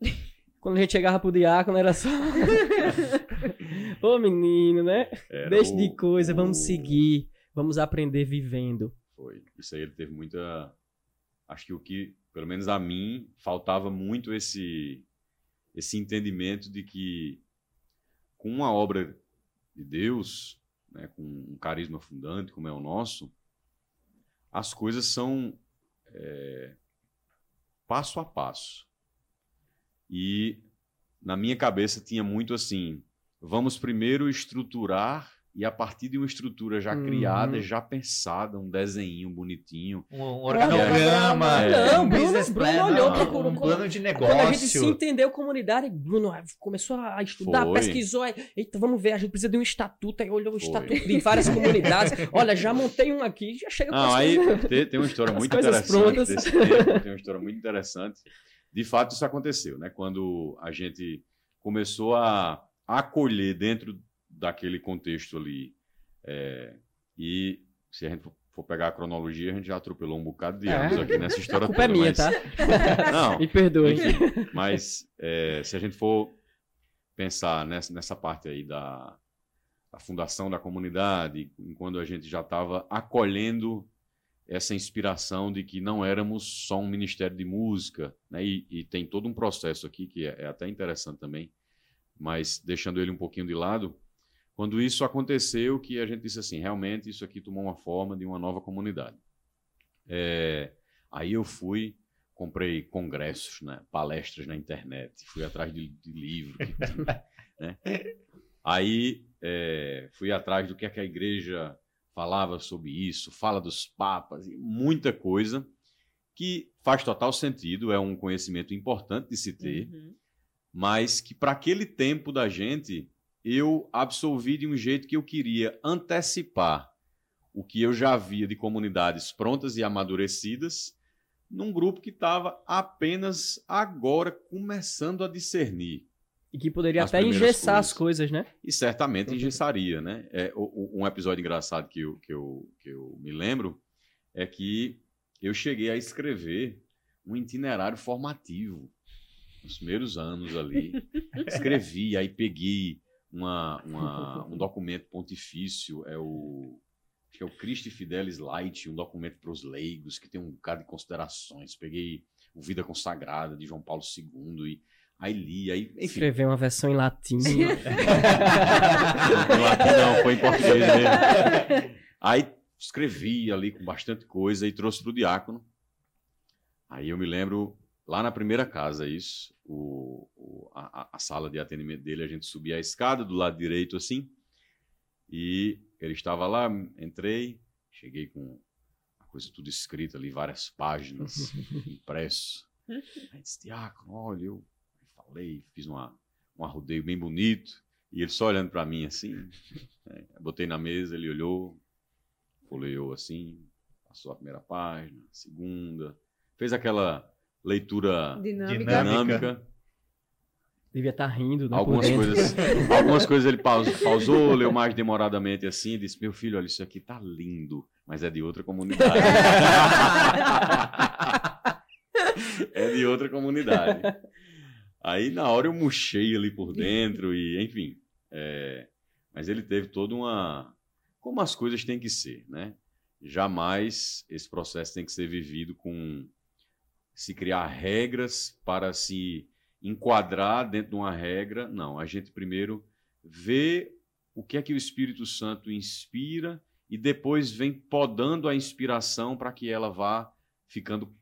[laughs] quando a gente chegava pro diácono, era só. [laughs] Ô menino, né? Era Deixa o- de coisa, vamos seguir, vamos aprender vivendo. Foi. Isso aí ele teve muita. Acho que o que, pelo menos a mim, faltava muito esse, esse entendimento de que com uma obra de Deus, né, com um carisma fundante como é o nosso, as coisas são é, passo a passo. E na minha cabeça tinha muito assim: vamos primeiro estruturar e a partir de uma estrutura já Uhum. criada, já pensada, um desenho bonitinho. Um, um organograma, É. um Não, Bruno- Bruno plan, olhou um- pra- um plano de Quando a gente se negócio. entendeu comunidade, Bruno ah, começou a estudar, Foi. pesquisou, eita, vamos ver, a gente precisa de um estatuto, aí olhou o Foi. estatuto de várias comunidades, [laughs] olha, já montei um aqui, já chega com Não, aí [laughs] tem, tem uma história muito interessante desse tempo, tem uma história muito interessante. De fato, isso aconteceu, né? Quando a gente começou a acolher dentro daquele contexto ali, é, e se a gente for- pegar a cronologia, a gente já atropelou um bocado de É. anos aqui nessa A história culpa é toda, minha, mas- tá? [laughs] Não, Me perdoe. enfim, mas é, se a gente for pensar nessa, nessa parte aí da, da fundação da comunidade, quando a gente já estava acolhendo essa inspiração de que não éramos só um ministério de música, né? e, e tem todo um processo aqui que é, é até interessante também, mas deixando ele um pouquinho de lado, quando isso aconteceu, que a gente disse assim, realmente isso aqui tomou uma forma de uma nova comunidade. É, aí eu fui, comprei congressos, né, palestras na internet, fui atrás de, de livro, [laughs] né? Aí é, fui atrás do que, é que a igreja falava sobre isso, fala dos papas, e muita coisa que faz total sentido, é um conhecimento importante de se ter, Uhum. mas que para aquele tempo da gente eu absolvi de um jeito que eu queria antecipar o que eu já via de comunidades prontas e amadurecidas num grupo que estava apenas agora começando a discernir E que poderia até engessar coisas. as coisas, né? e certamente engessaria, né? É, um episódio engraçado que eu, que, eu, que eu me lembro é que eu cheguei a escrever um itinerário formativo nos primeiros anos ali. [laughs] Escrevi, aí peguei uma, uma- [laughs] um documento pontifício, é o acho que é o Christi Fidelis Light, um documento para os leigos que tem um bocado de considerações. Peguei o Vida Consagrada de João Paulo II e aí li, aí enfim. Uma versão em latim. Não, [laughs] não, foi em português mesmo. Aí escrevi ali com bastante coisa e trouxe pro diácono. Aí eu me lembro, lá na primeira casa, isso, o, o- a, a- sala de atendimento dele, a gente subia a escada do lado direito assim, e ele estava lá, entrei, cheguei com a coisa tudo escrita ali, várias páginas, [laughs] impresso. Aí disse, diácono, olha, eu falei, fiz uma, um arrodeio bem bonito, e ele só olhando para mim assim, né, botei na mesa, ele olhou, folheou assim, passou a primeira página, a segunda, fez aquela leitura Dinâmica. Dinâmica. Devia estar rindo, né? algumas coisas, [laughs] algumas coisas ele pausou, pausou, leu mais demoradamente assim, e disse, meu filho, olha, isso aqui tá lindo, mas é de outra comunidade. [laughs] é de outra comunidade. Aí na hora eu murchei ali por dentro e, enfim. é, mas ele teve toda uma. Como as coisas têm que ser, né? Jamais esse processo tem que ser vivido com se criar regras para se enquadrar dentro de uma regra. Não, a gente primeiro vê o que é que o Espírito Santo inspira e depois vem podando a inspiração para que ela vá ficando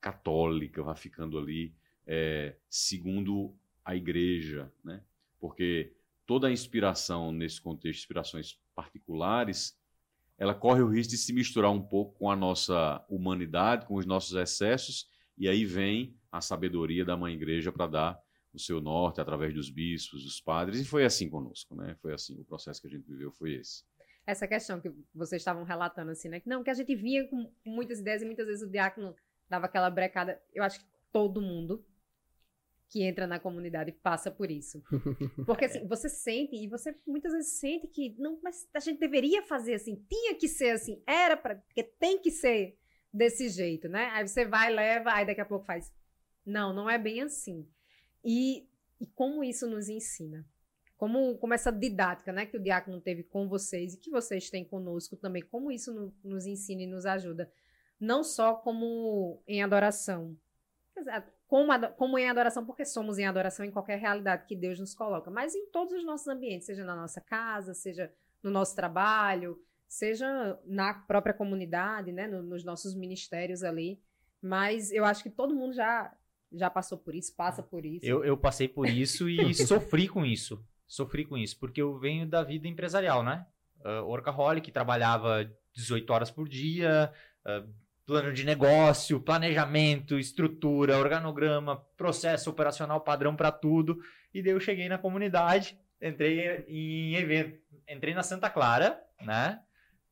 católica, vá ficando ali é, segundo a igreja, né? Porque toda a inspiração nesse contexto, inspirações particulares, ela corre o risco de se misturar um pouco com a nossa humanidade, com os nossos excessos, e aí vem a sabedoria da mãe igreja para dar o seu norte através dos bispos, dos padres, e foi assim conosco, né? Foi assim, o processo que a gente viveu foi esse. Essa questão que vocês estavam relatando, assim, né? Que não, que a gente vinha com muitas ideias e muitas vezes o diácono dava aquela brecada. Eu acho que todo mundo que entra na comunidade passa por isso. [laughs] Porque assim, você sente, e você muitas vezes sente que, não, mas a gente deveria fazer assim, tinha que ser assim, era para, porque tem que ser desse jeito, né? Aí você vai, leva, aí daqui a pouco faz. Não, não é bem assim. E, e como isso nos ensina? Como, como essa didática né, que o diácono teve com vocês e que vocês têm conosco também, como isso no, nos ensina e nos ajuda? Não só como em adoração, como, como em adoração, porque somos em adoração em qualquer realidade que Deus nos coloca, mas em todos os nossos ambientes, seja na nossa casa, seja no nosso trabalho, seja na própria comunidade, né, no, nos nossos ministérios ali. Mas eu acho que todo mundo já já passou por isso, passa por isso. Eu, eu passei por [laughs] isso e sofri com isso. Sofri com isso, porque eu venho da vida empresarial, né? Uh, workaholic, trabalhava 18 horas por dia, uh, plano de negócio, planejamento, estrutura, organograma, processo operacional padrão para tudo. E daí eu cheguei na comunidade, entrei em evento, entrei na Santa Clara, né?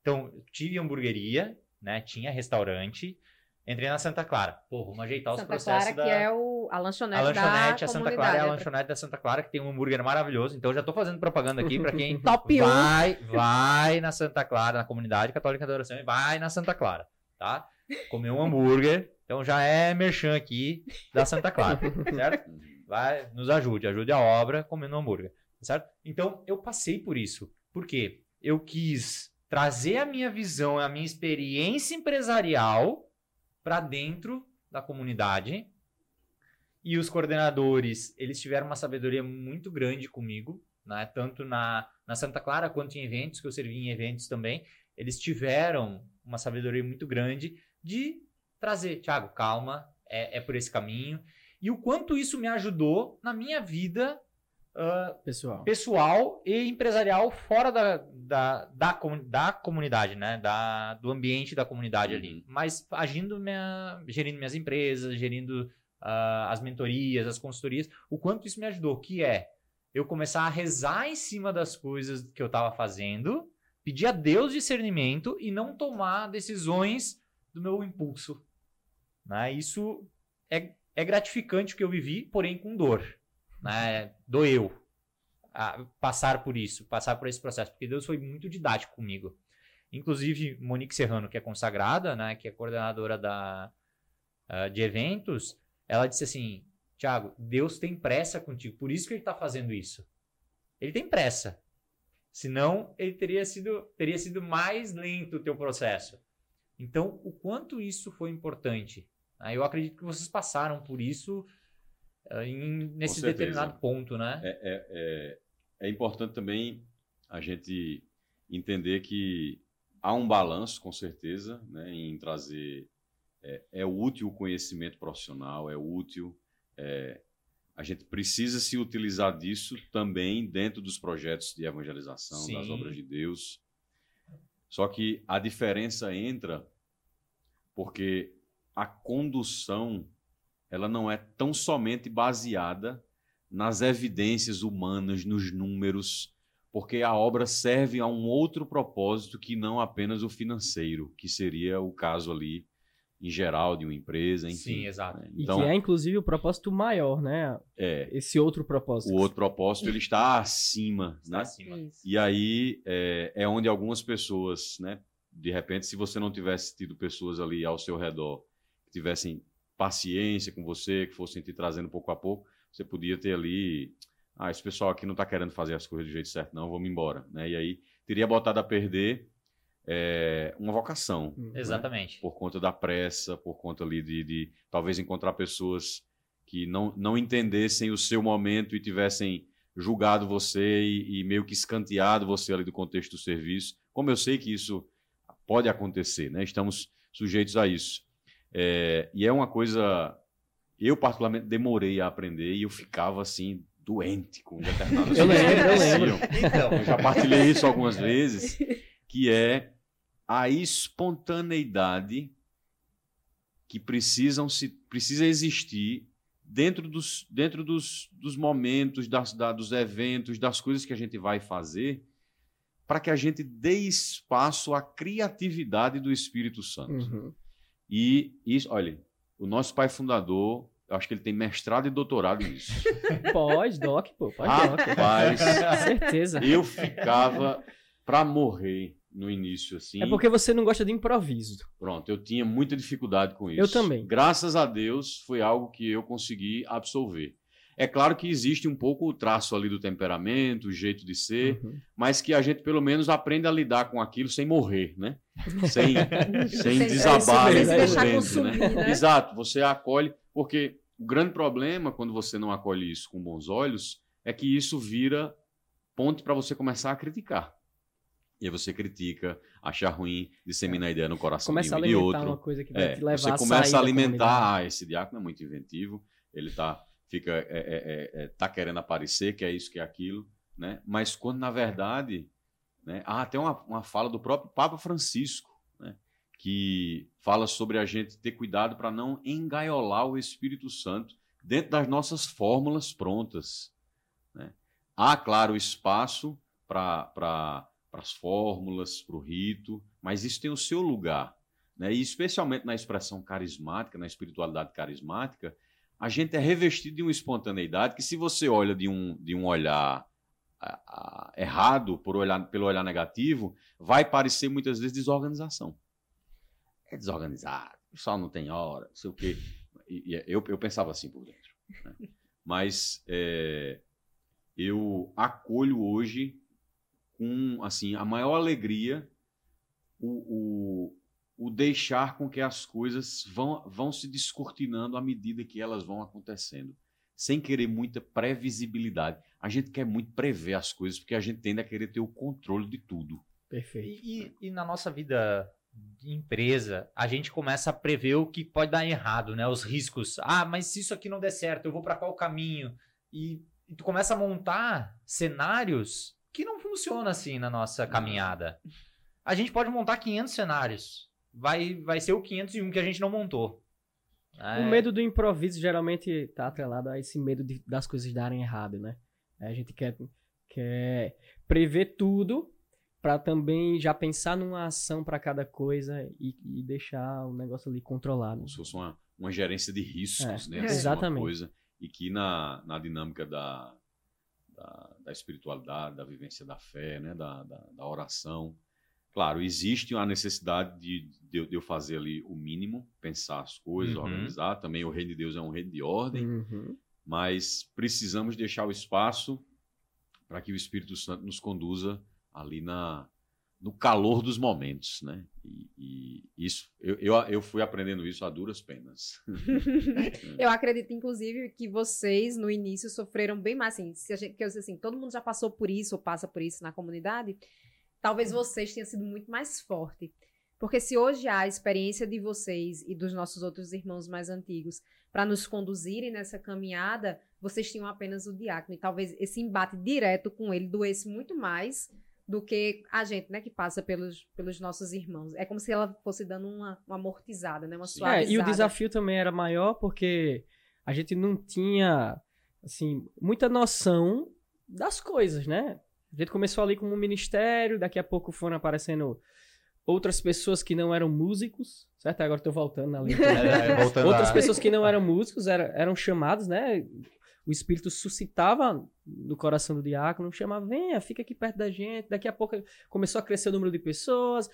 Então, tive hamburgueria, né? Tinha restaurante, Entrei na Santa Clara. Pô, vamos ajeitar Santa os processos Clara, da... que é o, a lanchonete, a lanchonete, da a Santa Clara é a lanchonete da Santa Clara, que tem um hambúrguer maravilhoso. Então, eu já tô fazendo propaganda aqui para quem [laughs] Top um. vai, vai na Santa Clara, na comunidade católica de adoração, e vai na Santa Clara, tá? Comer um hambúrguer. Então, já é merchan aqui da Santa Clara, certo? Vai, nos ajude, ajude a obra comendo um hambúrguer, certo? Então, eu passei por isso. Por quê? Eu quis trazer a minha visão, a minha experiência empresarial para dentro da comunidade. E os coordenadores, eles tiveram uma sabedoria muito grande comigo, né? tanto na, na Santa Clara quanto em eventos, que eu servi em eventos também. Eles tiveram uma sabedoria muito grande de trazer, Thiago, calma, é, é por esse caminho. E o quanto isso me ajudou na minha vida uh, Pessoal. pessoal e empresarial fora da, da, da, da comunidade, né? Da, do ambiente da comunidade ali. Uhum. Mas agindo, minha, gerindo minhas empresas, gerindo ah, as mentorias, as consultorias, o quanto isso me ajudou, que é eu começar a rezar em cima das coisas que eu estava fazendo, pedir a Deus discernimento e não tomar decisões do meu impulso. Né? Isso é, é gratificante o que eu vivi, porém com dor né, doeu a passar por isso, passar por esse processo, porque Deus foi muito didático comigo. Inclusive, Monique Serrano, que é consagrada, né, que é coordenadora da, ah, de eventos, ela disse assim: Tiago, Deus tem pressa contigo, por isso que ele está fazendo isso. Ele tem pressa. Senão, ele teria sido, teria sido mais lento o teu processo. Então, o quanto isso foi importante. né? Eu acredito que vocês passaram por isso em- nesse determinado ponto, né? É, é, é, é importante também a gente entender que há um balanço, com certeza, né, em trazer. É, é útil o conhecimento profissional, é útil. é, a gente precisa se utilizar disso também dentro dos projetos de evangelização, das Sim. obras de Deus. Só que a diferença entra porque a condução ela não é tão somente baseada nas evidências humanas, nos números, porque a obra serve a um outro propósito que não apenas o financeiro, que seria o caso ali em geral de uma empresa, enfim. Sim, exato. né? E Então, que é, inclusive, o propósito maior, né? é, Esse outro propósito. o outro propósito ele está acima, Está né? acima. Isso. E aí é, é onde algumas pessoas, né? De repente, se você não tivesse tido pessoas ali ao seu redor que tivessem paciência com você, que fossem te trazendo pouco a pouco, você podia ter ali, ah, esse pessoal aqui não está querendo fazer as coisas do jeito certo, não, vamos embora, né? E aí teria botado a perder é, uma vocação, Hum. Exatamente. por conta da pressa, por conta ali de, de talvez encontrar pessoas que não, não entendessem o seu momento e tivessem julgado você e, e meio que escanteado você ali do contexto do serviço. Como eu sei que isso pode acontecer, né? Estamos sujeitos a isso. É, e é uma coisa. Eu, particularmente, demorei a aprender e eu ficava assim, doente com determinadas [laughs] Eu coisas que lembro, eu lembro. Então, Eu já partilhei isso algumas [laughs] vezes, que é a espontaneidade que precisam se, precisa existir dentro dos, dentro dos, dos momentos, das, da, dos eventos, das coisas que a gente vai fazer, para que a gente dê espaço à criatividade do Espírito Santo. Uhum. E isso, olha, o nosso pai fundador, eu acho que ele tem mestrado e doutorado nisso. [laughs] Pode, Doc, pô, pode. Rapaz, Com certeza. eu ficava para morrer no início, assim. É porque você não gosta de improviso. Pronto, eu tinha muita dificuldade com isso. Eu também. Graças a Deus, foi algo que eu consegui absorver. É claro que existe um pouco o traço ali do temperamento, o jeito de ser, Uhum. mas que a gente pelo menos aprende a lidar com aquilo sem morrer, né? [laughs] Sem, sem Sem- desabar se por dentro, consumir, né? né? Exato, você acolhe, porque o grande problema quando você não acolhe isso com bons olhos é que isso vira ponto para você começar a criticar. E aí você critica, acha ruim, dissemina a ideia no coração Começa de um e de outro. uma coisa que vai É, te levar você começa a alimentar, ah, esse diácono é muito inventivo, ele tá, fica, é, é, é, é, tá querendo aparecer, que é isso, que é aquilo, né? Mas quando na verdade, né? Ah, tem uma, uma fala do próprio Papa Francisco, né? Que fala sobre a gente ter cuidado para não engaiolar o Espírito Santo dentro das nossas fórmulas prontas, né? Há, claro, espaço para as fórmulas, para o rito, mas isso tem o seu lugar. Né? E especialmente na expressão carismática, na espiritualidade carismática, a gente é revestido de uma espontaneidade que, se você olha de um, de um olhar ah, ah, errado, por olhar, pelo olhar negativo, vai parecer muitas vezes desorganização. É desorganizado, o pessoal não tem hora, não sei o quê. E, e eu, eu pensava assim por dentro. né? [laughs] Mas é, eu acolho hoje com assim a maior alegria o, o, o deixar com que as coisas vão, vão se descortinando à medida que elas vão acontecendo, sem querer muita previsibilidade. A gente quer muito prever as coisas porque a gente tende a querer ter o controle de tudo. Perfeito. E, e- e na nossa vida de empresa, a gente começa a prever o que pode dar errado, né? Os riscos. Ah, mas se isso aqui não der certo, eu vou para qual caminho? E, e tu começa a montar cenários que não funcionam assim na nossa caminhada. A gente pode montar 500 cenários. Vai, vai ser o 501 que a gente não montou. É, O medo do improviso geralmente está atrelado a esse medo de- das coisas darem errado, né? Aí A gente quer, quer prever tudo para também já pensar numa ação para cada coisa e, e deixar o negócio ali controlado. como se fosse uma, uma gerência de riscos, É, né? Assim, exatamente. Uma coisa, e que na, na dinâmica da, da, da espiritualidade, da vivência da fé, né? da, da, da oração, claro, existe a necessidade de, de, eu- de eu fazer ali o mínimo, pensar as coisas, Uhum. organizar. Também o reino de Deus é um reino de ordem, Uhum. mas precisamos deixar o espaço para que o Espírito Santo nos conduza ali na no calor dos momentos, né? E, e isso eu, eu, eu fui aprendendo isso a duras penas. [laughs] Eu acredito, inclusive, que vocês, no início, sofreram bem mais, assim, se a gente, que assim, todo mundo já passou por isso, ou passa por isso na comunidade, talvez vocês tenham sido muito mais forte. Porque se hoje há a experiência de vocês e dos nossos outros irmãos mais antigos para nos conduzirem nessa caminhada, vocês tinham apenas o diácono. E talvez esse embate direto com ele doesse muito mais do que a gente, né, que passa pelos, pelos nossos irmãos. É como se ela fosse dando uma, uma amortizada, né, uma suavizada. É, e o desafio também era maior porque a gente não tinha, assim, muita noção das coisas, né? A gente começou ali como um ministério, daqui a pouco foram aparecendo outras pessoas que não eram músicos, certo? Agora tô voltando ali. [laughs] É, voltando Outras pessoas que não eram músicos eram, eram chamadas, né? O Espírito suscitava no coração do diácono, chamava, venha, fica aqui perto da gente. Daqui a pouco começou a crescer o número de pessoas,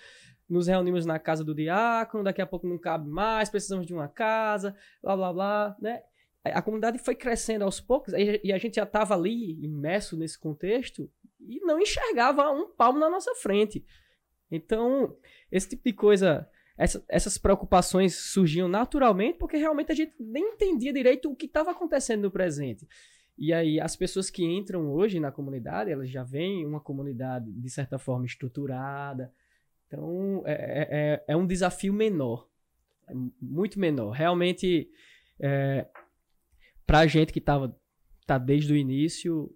nos reunimos na casa do diácono, daqui a pouco não cabe mais, precisamos de uma casa, blá, blá, blá, né? A comunidade foi crescendo aos poucos e a gente já estava ali imerso nesse contexto e não enxergava um palmo na nossa frente. Então, esse tipo de coisa essa- essas preocupações surgiam naturalmente porque realmente a gente nem entendia direito o que estava acontecendo no presente. E aí, as pessoas que entram hoje na comunidade, elas já vêm uma comunidade, de certa forma, estruturada. Então, é, é- é- é um desafio menor. É muito menor. Realmente, é, para a gente que estava tá desde o início,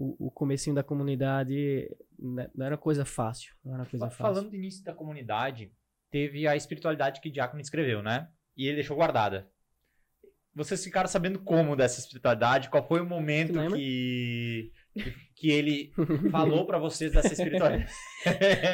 o, o comecinho da comunidade né, não era coisa fácil. Não era coisa fácil. Falando do início da comunidade, teve a espiritualidade que Diácono escreveu, né? E ele deixou guardada. vocês ficaram sabendo como dessa espiritualidade? Qual foi o momento que, que ele falou pra vocês dessa espiritualidade? [laughs]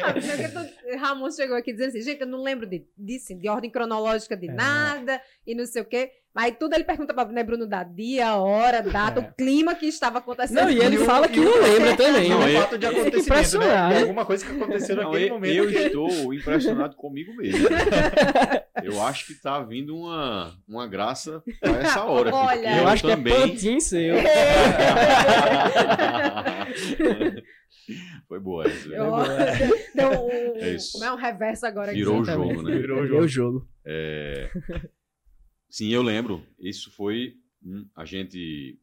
Ah, porque tu- Ramon chegou aqui dizendo assim, gente, eu não lembro de, disso, de ordem cronológica de É. nada, e não sei o quê. Aí tudo ele pergunta pra né, Bruno da dia, a hora, data, É. o clima que estava acontecendo. Não, e ele fala que não lembra também. Não, né? é fato de acontecimento, né? impressionado. De alguma coisa que aconteceu Não, naquele eu, momento. eu que- estou impressionado comigo mesmo. [laughs] Eu acho que tá vindo uma, uma graça pra essa hora. Olha. Eu acho que é também. pantin seu. [laughs] [laughs] Foi boa essa. Eu- boa. [laughs] Deu um, É isso. como é um reverso agora aqui. Virou o jogo, né? Virou o Virou o jogo. É, Sim, eu lembro. Isso foi hum, a gente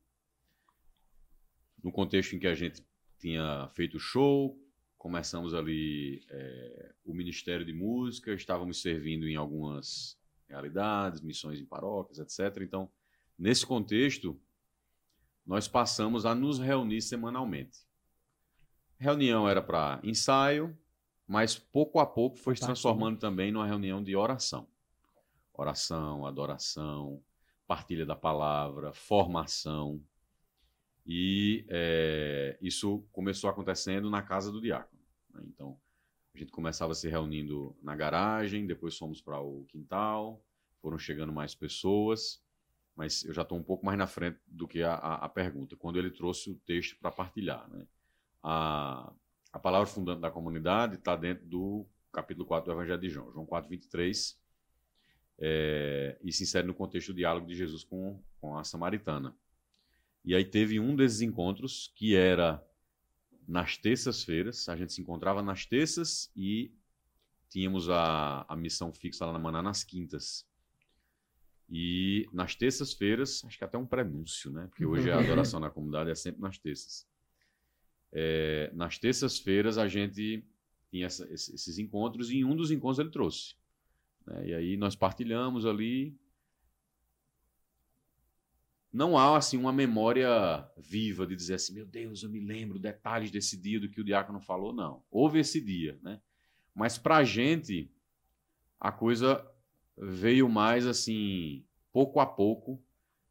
no contexto em que a gente tinha feito o show, começamos ali é, o Ministério de Música, estávamos servindo em algumas realidades, missões em paróquias, etc. Então, nesse contexto, nós passamos a nos reunir semanalmente. Reunião era para ensaio, mas pouco a pouco foi se transformando também numa reunião de oração. Oração, adoração, partilha da palavra, formação. E é, isso começou acontecendo na casa do diácono. né? Então, a gente começava se reunindo na garagem, depois fomos para o quintal, foram chegando mais pessoas, mas eu já estou um pouco mais na frente do que a, a- a pergunta, quando ele trouxe o texto para partilhar. Né? A, a palavra fundante da comunidade está dentro do capítulo 4 do Evangelho de João, João 4, 23, é, e se insere no contexto do diálogo de Jesus com, com a samaritana. E aí teve um desses encontros que era nas terças-feiras, a gente se encontrava nas terças e tínhamos a, a missão fixa lá na Maná nas quintas. E nas terças-feiras, acho que até um prenúncio, né? Porque hoje a adoração na comunidade é sempre nas terças. É, nas terças-feiras a gente tinha essa- esse- esses encontros e em um dos encontros ele trouxe. né? E aí nós partilhamos ali. Não há assim uma memória viva de dizer assim, meu Deus, eu me lembro detalhes desse dia do que o diácono falou, não. Houve esse dia, né? Mas para a gente a coisa veio mais assim, pouco a pouco.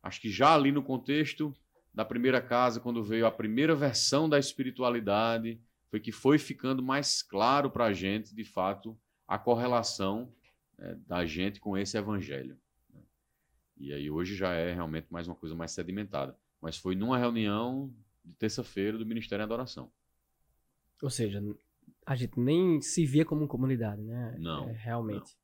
Acho que já ali no contexto da primeira casa, quando veio a primeira versão da espiritualidade, foi que foi ficando mais claro para a gente, de fato, a correlação né, da gente com esse evangelho. né. E aí hoje já é realmente mais uma coisa mais sedimentada. Mas foi numa reunião de terça-feira do Ministério da Adoração. Ou seja, a gente nem se via como comunidade, né? Não, É, realmente.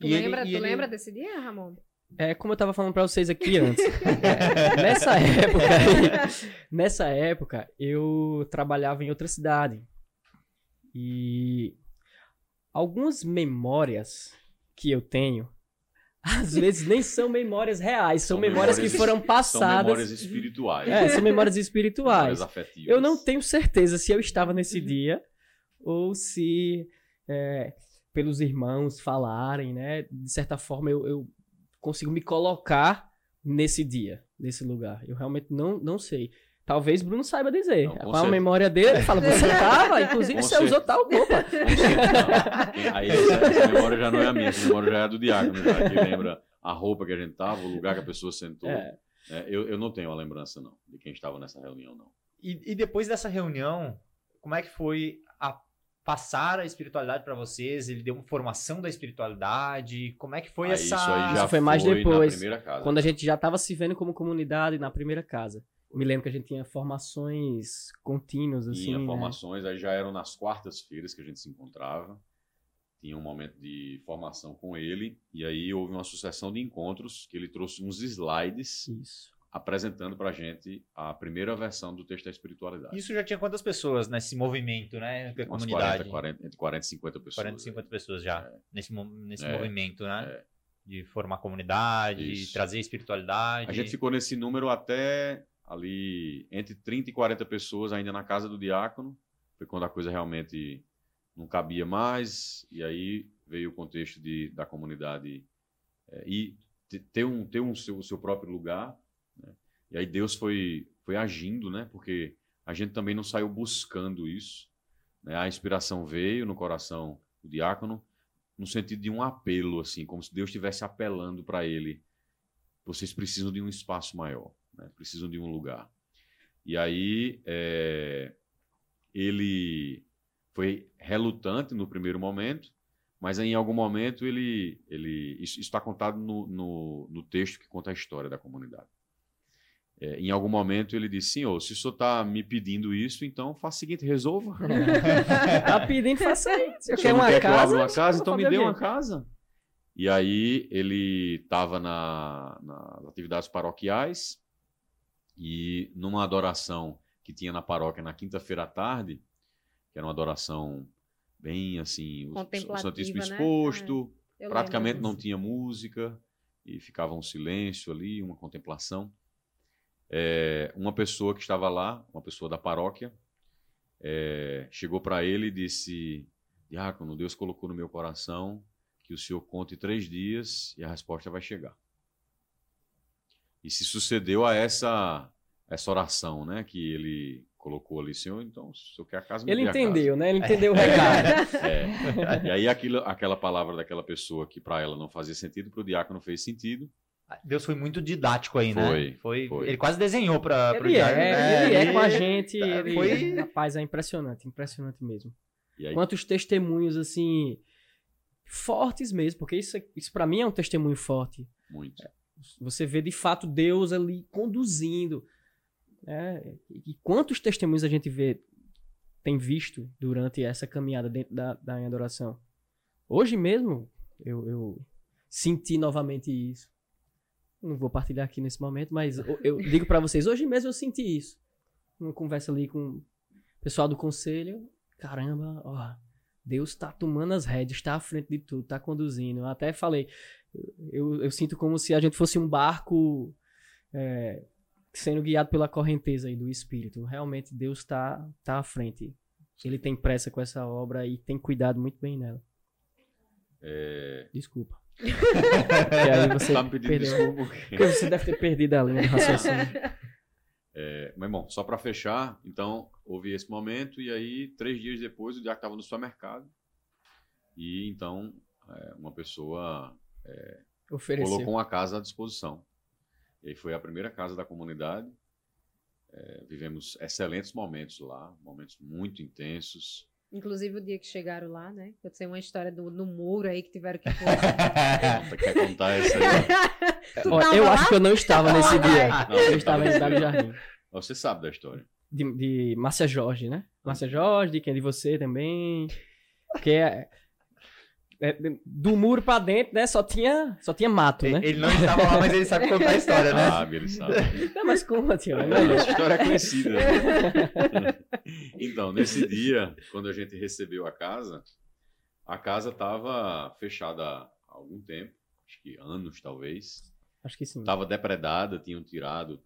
Tu, E ele- lembra, e tu ele- lembra desse dia, Ramon? É como eu tava falando pra vocês aqui antes. É, [laughs] nessa época, nessa época, eu trabalhava em outra cidade. E algumas memórias que eu tenho, às vezes nem são memórias reais, são, São memórias, memórias- que foram São passadas. memórias espirituais. É, são memórias espirituais. [laughs] memórias afetivas. Eu não tenho certeza se eu estava nesse dia ou se é, pelos irmãos falarem, né? De certa forma eu, eu consigo me colocar nesse dia, nesse lugar. Eu realmente não, não sei. Talvez Bruno saiba dizer. Não, com Qual a memória dele? Ele fala, você [laughs] tava, inclusive Com você certeza. usou tal roupa. Não. Aí essa, essa memória já não é a minha, essa memória já é do diácono, já, que lembra a roupa que a gente tava, o lugar que a pessoa sentou. É. É, eu, eu não tenho a lembrança, não, de quem estava nessa reunião, não. E, e depois dessa reunião, como é que foi a passar a espiritualidade para vocês? Ele deu uma formação da espiritualidade? Como é que foi Aí essa... Isso aí já Isso foi mais depois, na primeira casa. Quando a gente já estava se vendo como comunidade na primeira casa. Me lembro que a gente tinha formações contínuas, assim. Tinha né? formações, aí já eram nas quartas-feiras que a gente se encontrava. Tinha um momento de formação com ele, e aí houve uma sucessão de encontros que ele trouxe uns slides Isso. Apresentando pra gente a primeira versão do texto da espiritualidade. Isso já tinha quantas pessoas nesse movimento, né? Umas comunidade? 40, 40, entre 40 e 50 pessoas. 40, 50 pessoas já nesse, mo- nesse É. movimento, né? É. De formar comunidade, de Isso. trazer espiritualidade. A gente ficou nesse número até ali entre 30 e 40 pessoas ainda na casa do diácono. Foi quando a coisa realmente não cabia mais. E aí veio o contexto de, da comunidade é, e te- ter um, ter um seu, seu próprio lugar. E aí Deus foi, foi agindo, né? Porque a gente também não saiu buscando isso. né? A inspiração veio no coração do diácono no sentido de um apelo, assim, como se Deus estivesse apelando para ele vocês precisam de um espaço maior, né? precisam de um lugar. E aí é, ele foi relutante no primeiro momento, mas em algum momento ele. ele isso está contado no, no, no, texto que conta a história da comunidade. É, em algum momento ele disse: Senhor, se o senhor está me pedindo isso, então faça o seguinte: resolva. Está [laughs] pedindo, faça. Se eu quero uma quer casa, que eu uma casa, então me dê uma casa. E aí ele estava na, nas atividades paroquiais e numa adoração que tinha na paróquia na quinta-feira à tarde, que era uma adoração bem assim, o, o Santíssimo né? exposto, é, praticamente não tinha música e ficava um silêncio ali, uma contemplação. É, uma pessoa que estava lá, uma pessoa da paróquia, é, chegou para ele e disse: Diácono, Deus colocou no meu coração que o senhor conte três dias e a resposta vai chegar. E se sucedeu a essa essa oração, né, que ele colocou ali, Senhor, então, se senhor quer a casa, me Ele entendeu, né? Ele entendeu o recado. [laughs] é. E aí aquilo, aquela palavra daquela pessoa que para ela não fazia sentido, para o diácono fez sentido. Deus foi muito didático aí, né? Foi. Foi, foi. Ele quase desenhou para ele, é, né? ele é com a gente. Tá, ele, foi... Rapaz, é impressionante, impressionante mesmo. Quantos testemunhos, assim, fortes mesmo, porque isso, isso para mim é um testemunho forte. Muito. Você vê de fato Deus ali conduzindo. É, e quantos testemunhos a gente vê, tem visto durante essa caminhada dentro da, da adoração? Hoje mesmo, eu, eu senti novamente isso. Não vou partilhar aqui nesse momento, mas eu, eu digo para vocês, hoje mesmo eu senti isso. Uma conversa ali com o pessoal do conselho. Caramba, ó, Deus está tomando as rédeas, está à frente de tudo, está conduzindo. Eu até falei, eu, eu, sinto como se a gente fosse um barco é, sendo guiado pela correnteza aí do Espírito. Realmente Deus está tá à frente. Ele tem pressa com essa obra e tem cuidado muito bem nela. É... Desculpa. [laughs] e aí você tá me pedindo desculpa. Porque você deve ter perdido a linha do raciocínio. É, mas bom, só para fechar, então houve esse momento e aí três dias depois o Diaco estava no supermercado e então é, uma pessoa é, colocou uma casa à disposição. E foi a primeira casa da comunidade. É, vivemos excelentes momentos lá, momentos muito intensos. Inclusive o dia que chegaram lá, né? Eu sei uma história do, no muro aí que tiveram que [laughs] pôr. quer contar essa aí? [laughs] Ó, eu lá? acho que eu não estava nesse dia. Não, eu estava em Cidade Jardim. Você sabe da história. De, de Márcia Jorge, né? Márcia Jorge, de quem de você também. Que é, é, do muro pra dentro, né? Só tinha, só tinha mato, né? Ele não estava lá, mas ele sabe contar a história, né? Sabe, ele sabe. [laughs] Não, mas como, tio? É, essa história é conhecida. [laughs] então, nesse dia, quando a gente recebeu a casa, a casa estava fechada há algum tempo, acho que anos talvez. Acho que sim. Estava depredada, tinham tirado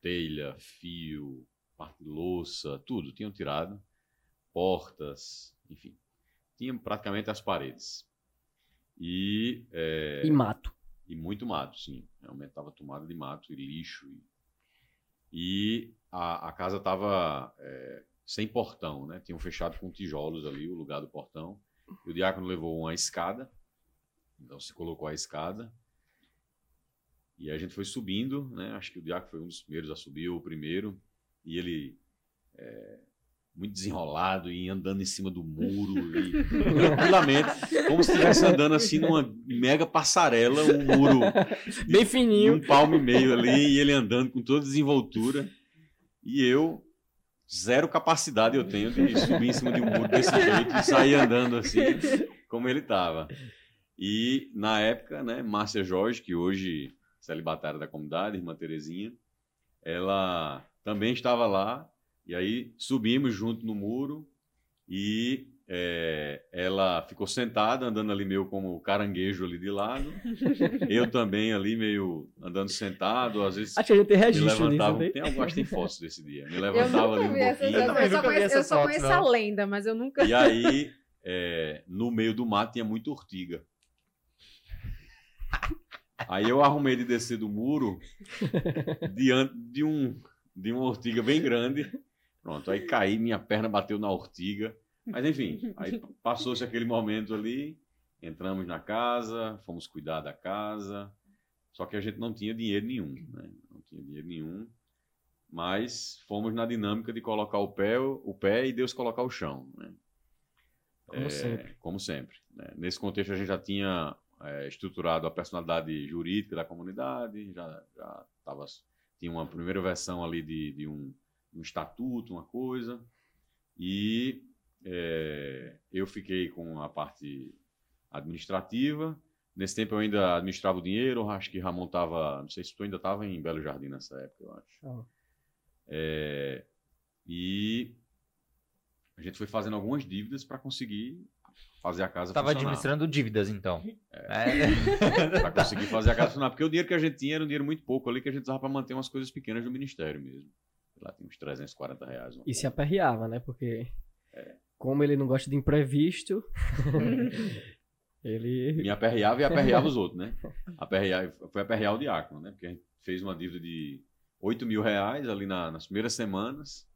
telha, fio, parte de louça, tudo, tinham tirado. Portas, enfim. Tinham praticamente as paredes. E, é, e mato. E muito mato, sim. Realmente estava tomada de mato e lixo. E, e a, a, casa estava é, sem portão, né? Tinham fechado com tijolos ali o lugar do portão. E o diácono levou uma escada. Então se colocou a escada. E a gente foi subindo, né? Acho que o diácono foi um dos primeiros a subir, o primeiro. E ele é, muito desenrolado e andando em cima do muro [laughs] e tranquilamente, como se estivesse andando assim numa mega passarela, um muro. [laughs] Bem fininho, um palmo e meio ali e ele andando com toda desenvoltura. E eu zero capacidade eu tenho de subir em cima de um muro desse jeito e sair andando assim como ele estava. E na época, né, Márcia Jorge, que hoje celibatária da comunidade, irmã Terezinha, ela também estava lá e aí subimos junto no muro e é, ela ficou sentada, andando ali meio como caranguejo ali de lado. [laughs] eu também ali meio andando sentado, às vezes. Acho que a gente registro me levantava, tem, algumas tem fotos desse dia. Me levantava ali um pouquinho. eu, eu, só conheço, eu só conheço a lenda, mas eu nunca. E aí, é, no meio do mato tinha muita ortiga. Aí eu arrumei de descer do muro [laughs] diante de um de uma ortiga bem grande Pronto, aí caí, minha perna bateu na ortiga. Mas enfim, aí passou-se aquele momento ali, entramos na casa, fomos cuidar da casa, Só que a gente não tinha dinheiro nenhum, né? Não tinha dinheiro nenhum. Mas fomos na dinâmica de colocar o pé, o pé e Deus colocar o chão, né? Como É, sempre. Como sempre. né? Nesse contexto, a gente já tinha é, estruturado a personalidade jurídica da comunidade, já, já tava, tinha uma primeira versão ali de, de um, um estatuto, uma coisa, e é, eu fiquei com a parte administrativa. Nesse tempo eu ainda administrava o dinheiro, acho que Ramon estava, não sei se tu ainda estava em Belo Jardim nessa época, eu acho. Ah. É, e a gente foi fazendo algumas dívidas para conseguir fazer a casa Estava funcionar. administrando dívidas, então. É. [laughs] Para conseguir fazer a casa funcionar. Porque o dinheiro que a gente tinha era um dinheiro muito pouco ali que a gente usava para manter umas coisas pequenas do ministério mesmo. Lá tinha uns 340 reais. E se aperreava, né? Porque como ele não gosta de imprevisto, [laughs] ele Me aperreava e aperreava os outros, né? Aperrear, foi aperrear o diácono, né? Porque a gente fez uma dívida de 8 mil reais ali na- nas primeiras semanas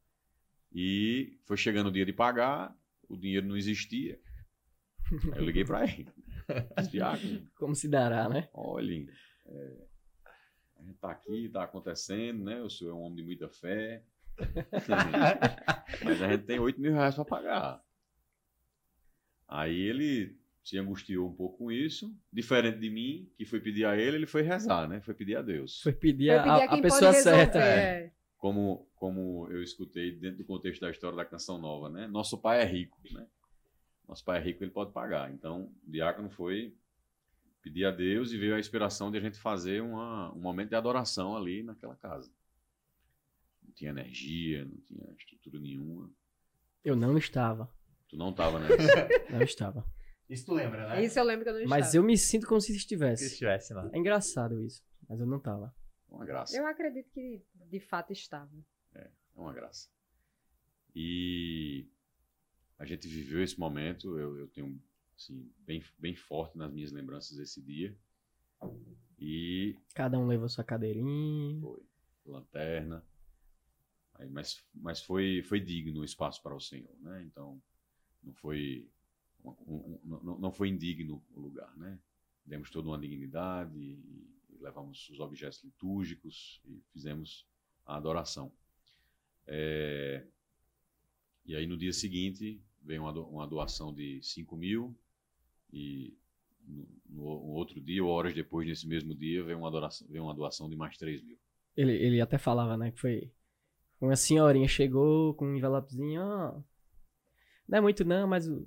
e foi chegando o dia de pagar, o dinheiro não existia. Aí eu liguei para ele. Diácono, como se dará, né? olhem, é, a gente tá aqui, tá acontecendo, né? O senhor é um homem de muita fé. [laughs] Mas a gente tem 8 mil reais para pagar. Aí ele se angustiou um pouco com isso. Diferente de mim, que foi pedir a ele, ele foi rezar, né? Foi pedir a Deus. Foi pedir, Foi a, pedir a quem pessoa pode resolver, certa. é. Como, como eu escutei dentro do contexto da história da Canção Nova, né? Nosso pai é rico, né? Nosso pai é rico, ele pode pagar. Então, o diácono foi pedir a Deus e veio a inspiração de a gente fazer uma, um momento de adoração ali naquela casa. Não tinha energia, não tinha estrutura nenhuma. Eu não estava. Tu não tava, né? [laughs] Não estava. Isso tu lembra, né? Isso eu lembro que eu não Mas estava. eu me sinto como se Se estivesse. estivesse lá. É engraçado isso. Mas eu não tava. Uma graça. Eu acredito que de fato estava. É uma graça. E a gente viveu esse momento, eu, eu tenho assim, bem, bem forte nas minhas lembranças desse dia. E Cada um levou sua cadeirinha. foi lanterna. Aí, mas mas foi, foi digno o espaço para o Senhor, né? Então, não foi, um- um- não, não foi indigno o lugar, né? Demos toda uma dignidade e levamos os objetos litúrgicos e fizemos a adoração. É, e aí, no dia seguinte, veio uma, do- uma doação de 5 mil e no, no outro dia, ou horas depois, nesse mesmo dia, veio uma, adoração, veio uma doação de mais 3 mil. Ele, ele até falava, né? Que foi. Uma senhorinha chegou com um envelopezinho, ó. Não é muito não, mas o-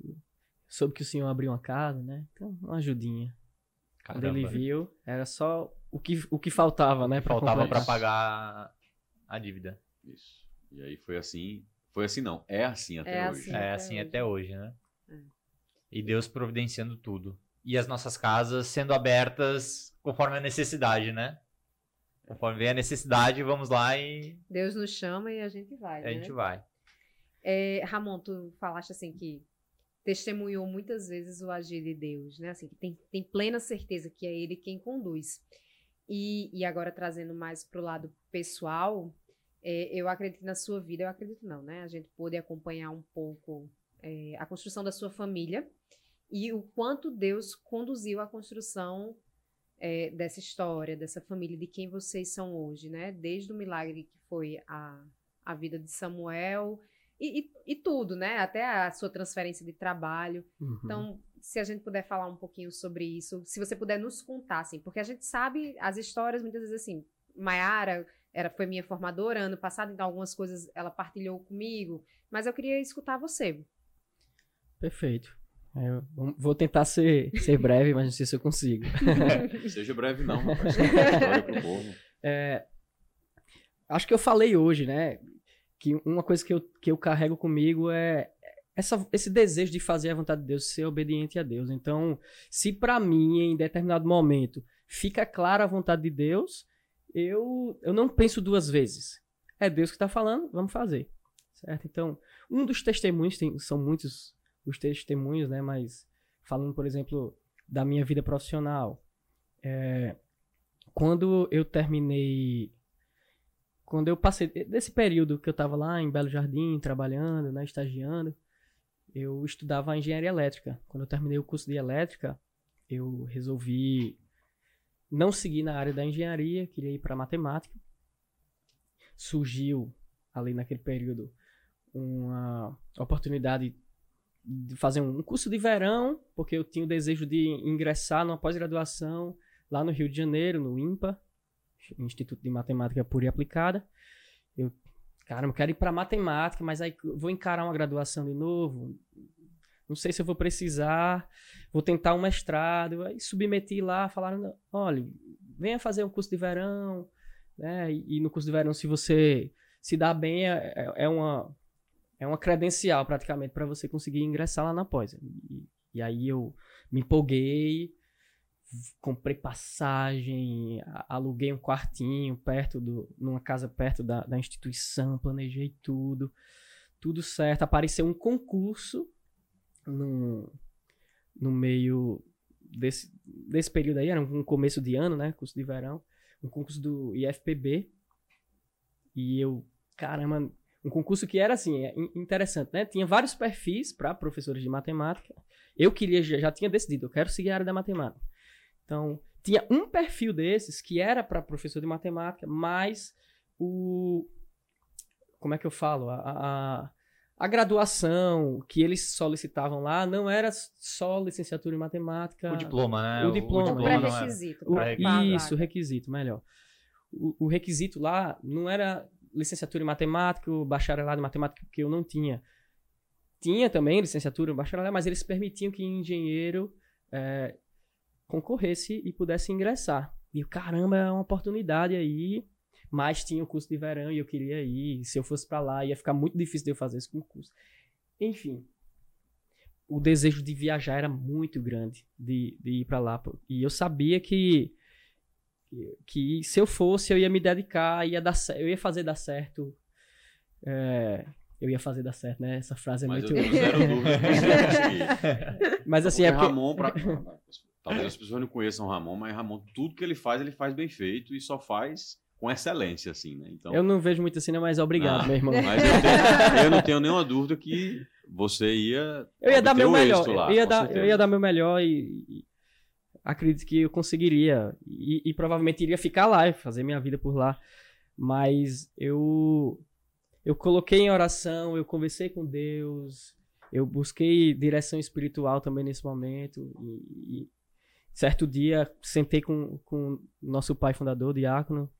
soube que o senhor abriu uma casa, né? Então, uma ajudinha. Quando ele viu, era só o que, o que faltava, né? pra Faltava para pagar a dívida. Isso. E aí foi assim. Foi assim, não. É assim até É hoje. assim. é até assim hoje. até hoje, né? E Deus providenciando tudo. E as nossas casas sendo abertas conforme a necessidade, né? Conforme vem a necessidade, vamos lá e Deus nos chama e a gente vai, a né? gente vai. É, Ramon, tu falaste assim que testemunhou muitas vezes o agir de Deus, né? Assim, que tem, tem plena certeza que é Ele quem conduz. E, e agora trazendo mais pro lado pessoal, é, eu acredito que na sua vida, eu acredito não, né? A gente pôde acompanhar um pouco é, a construção da sua família e o quanto Deus conduziu a construção é, dessa história, dessa família, de quem vocês são hoje, né? Desde o milagre que foi a, a vida de Samuel e, e- e tudo, né? Até a sua transferência de trabalho. Uhum. Então, se a gente puder falar um pouquinho sobre isso, se você puder nos contar, assim, porque a gente sabe as histórias muitas vezes assim. Maiara era, foi minha formadora ano passado, então algumas coisas ela partilhou comigo, mas eu queria escutar você. Perfeito. É, eu vou- vou tentar ser, ser breve, mas não sei se eu consigo. [laughs] Seja breve, não. Rapaz. Povo. Acho que eu falei hoje, né? Que uma coisa que eu, que eu carrego comigo é essa, esse desejo de fazer a vontade de Deus, ser obediente a Deus. Então, se pra mim, em determinado momento, fica clara a vontade de Deus, eu, eu não penso duas vezes. É Deus que está falando, vamos fazer. Certo? Então, um dos testemunhos, tem, são muitos os testemunhos, né? Mas falando, por exemplo, da minha vida profissional. é, quando eu terminei quando eu passei desse período que eu estava lá em Belo Jardim, trabalhando, né, estagiando, eu estudava engenharia elétrica. Quando eu terminei o curso de elétrica, eu resolvi não segui na área da engenharia, queria ir para matemática. Surgiu ali naquele período uma oportunidade de fazer um curso de verão, porque eu tinha o desejo de ingressar numa pós-graduação lá no Rio de Janeiro, no IMPA, Instituto de Matemática Pura e Aplicada. Eu, caramba, quero ir para matemática, mas aí vou encarar uma graduação de novo. Não sei se eu vou precisar, vou tentar um mestrado. Aí submeti lá, falaram: olha, venha fazer um curso de verão. Né? E, e no curso de verão, se você se dá bem, é, é, é uma é uma credencial praticamente para você conseguir ingressar lá na pós. E, e, aí eu me empolguei, comprei passagem, aluguei um quartinho perto do, numa casa perto da, da instituição, planejei tudo, tudo certo. Apareceu um concurso no, no meio desse, desse período aí, era um começo de ano, né, curso de verão, um concurso do IFPB. E eu, caramba, um concurso que era assim, é interessante, né? Tinha vários perfis para professores de matemática. Eu queria, já tinha decidido, eu quero seguir a área da matemática. Então, tinha um perfil desses que era para professor de matemática, mas o. Como é que eu falo? A, a, a, graduação que eles solicitavam lá não era só licenciatura em matemática. O diploma, né? O diploma. O, pré-requisito. Isso, o requisito, melhor. O, o requisito lá não era licenciatura em matemática, bacharelado em matemática que eu não tinha. Tinha também licenciatura, bacharelado, mas eles permitiam que engenheiro é, concorresse e pudesse ingressar. E caramba, é uma oportunidade aí. Mas tinha o curso de verão e eu queria ir. Se eu fosse para lá, ia ficar muito difícil de eu fazer esse concurso. Enfim, o desejo de viajar era muito grande, de, de ir para lá. E eu sabia que que se eu fosse, eu ia me dedicar, ia dar, eu ia fazer dar certo. É, eu ia fazer dar certo, né? Essa frase é Mas muito. Eu [laughs] [laughs] Mas assim, é porque... Ramon, pra... [laughs] talvez as pessoas não conheçam o Ramon, mas Ramon, tudo que ele faz, ele faz bem feito e só faz com excelência, assim, né? Então... Eu não vejo muito assim, né? mas obrigado, ah, meu irmão. Mas eu, tenho, eu, não tenho nenhuma dúvida que você ia. Eu ia dar meu melhor. Lá, eu, ia dar, eu ia dar meu melhor e, acredito que eu conseguiria e, e, provavelmente iria ficar lá e fazer minha vida por lá. Mas eu eu coloquei em oração, eu conversei com Deus, eu busquei direção espiritual também nesse momento e, e certo dia sentei com com nosso pai fundador, diácono,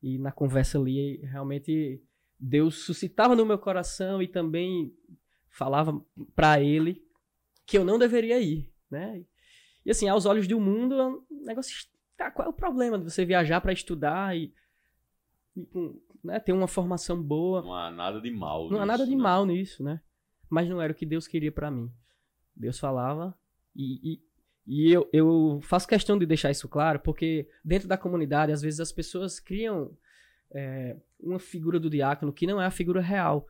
e na conversa ali realmente Deus suscitava no meu coração e também falava para ele que eu não deveria ir, né? E assim, aos olhos do mundo, é um negócio. Tá, qual é o problema de você viajar para estudar e, e né, ter uma formação boa? Não há nada de mal. Não nisso, há nada de né? mal nisso, né? Mas não era o que Deus queria para mim. Deus falava e, e, e, eu, eu faço questão de deixar isso claro, porque dentro da comunidade, às vezes as pessoas criam é, uma figura do diácono que não é a figura real.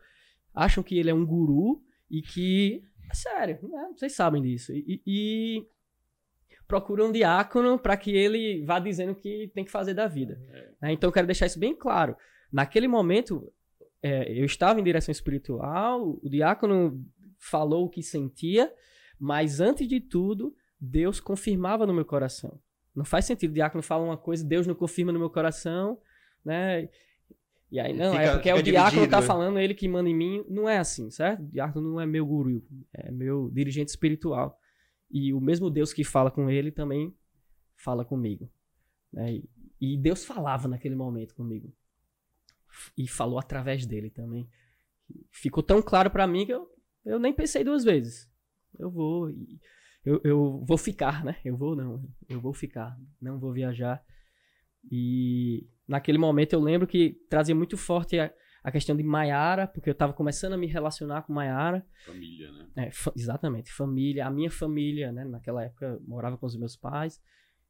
Acham que ele é um guru e que. É sério, né? vocês sabem disso. E, e, procura um diácono para que ele vá dizendo o que tem que fazer da vida. É. Né? Então eu quero deixar isso bem claro. Naquele momento, é, eu estava em direção espiritual, o diácono falou o que sentia, mas antes de tudo, Deus confirmava no meu coração. Não faz sentido o diácono fala uma coisa, Deus não confirma no meu coração, né? E aí, não, é fica, é porque é o diácono dividido, tá né? falando, ele que manda em mim. Não é assim, certo? O diácono não é meu guru, é meu dirigente espiritual. E o mesmo Deus que fala com ele também fala comigo. Né? E Deus falava naquele momento comigo. E falou através dele também. Ficou tão claro para mim que eu, eu nem pensei duas vezes. Eu vou. Eu, eu vou ficar, né? Eu vou não. Eu vou ficar. Não vou viajar. E naquele momento eu lembro que trazia muito forte a, a questão de Maiara, porque eu estava começando a me relacionar com Maiara. Família, né? É, fa exatamente, família. A minha família, né, naquela época, morava com os meus pais.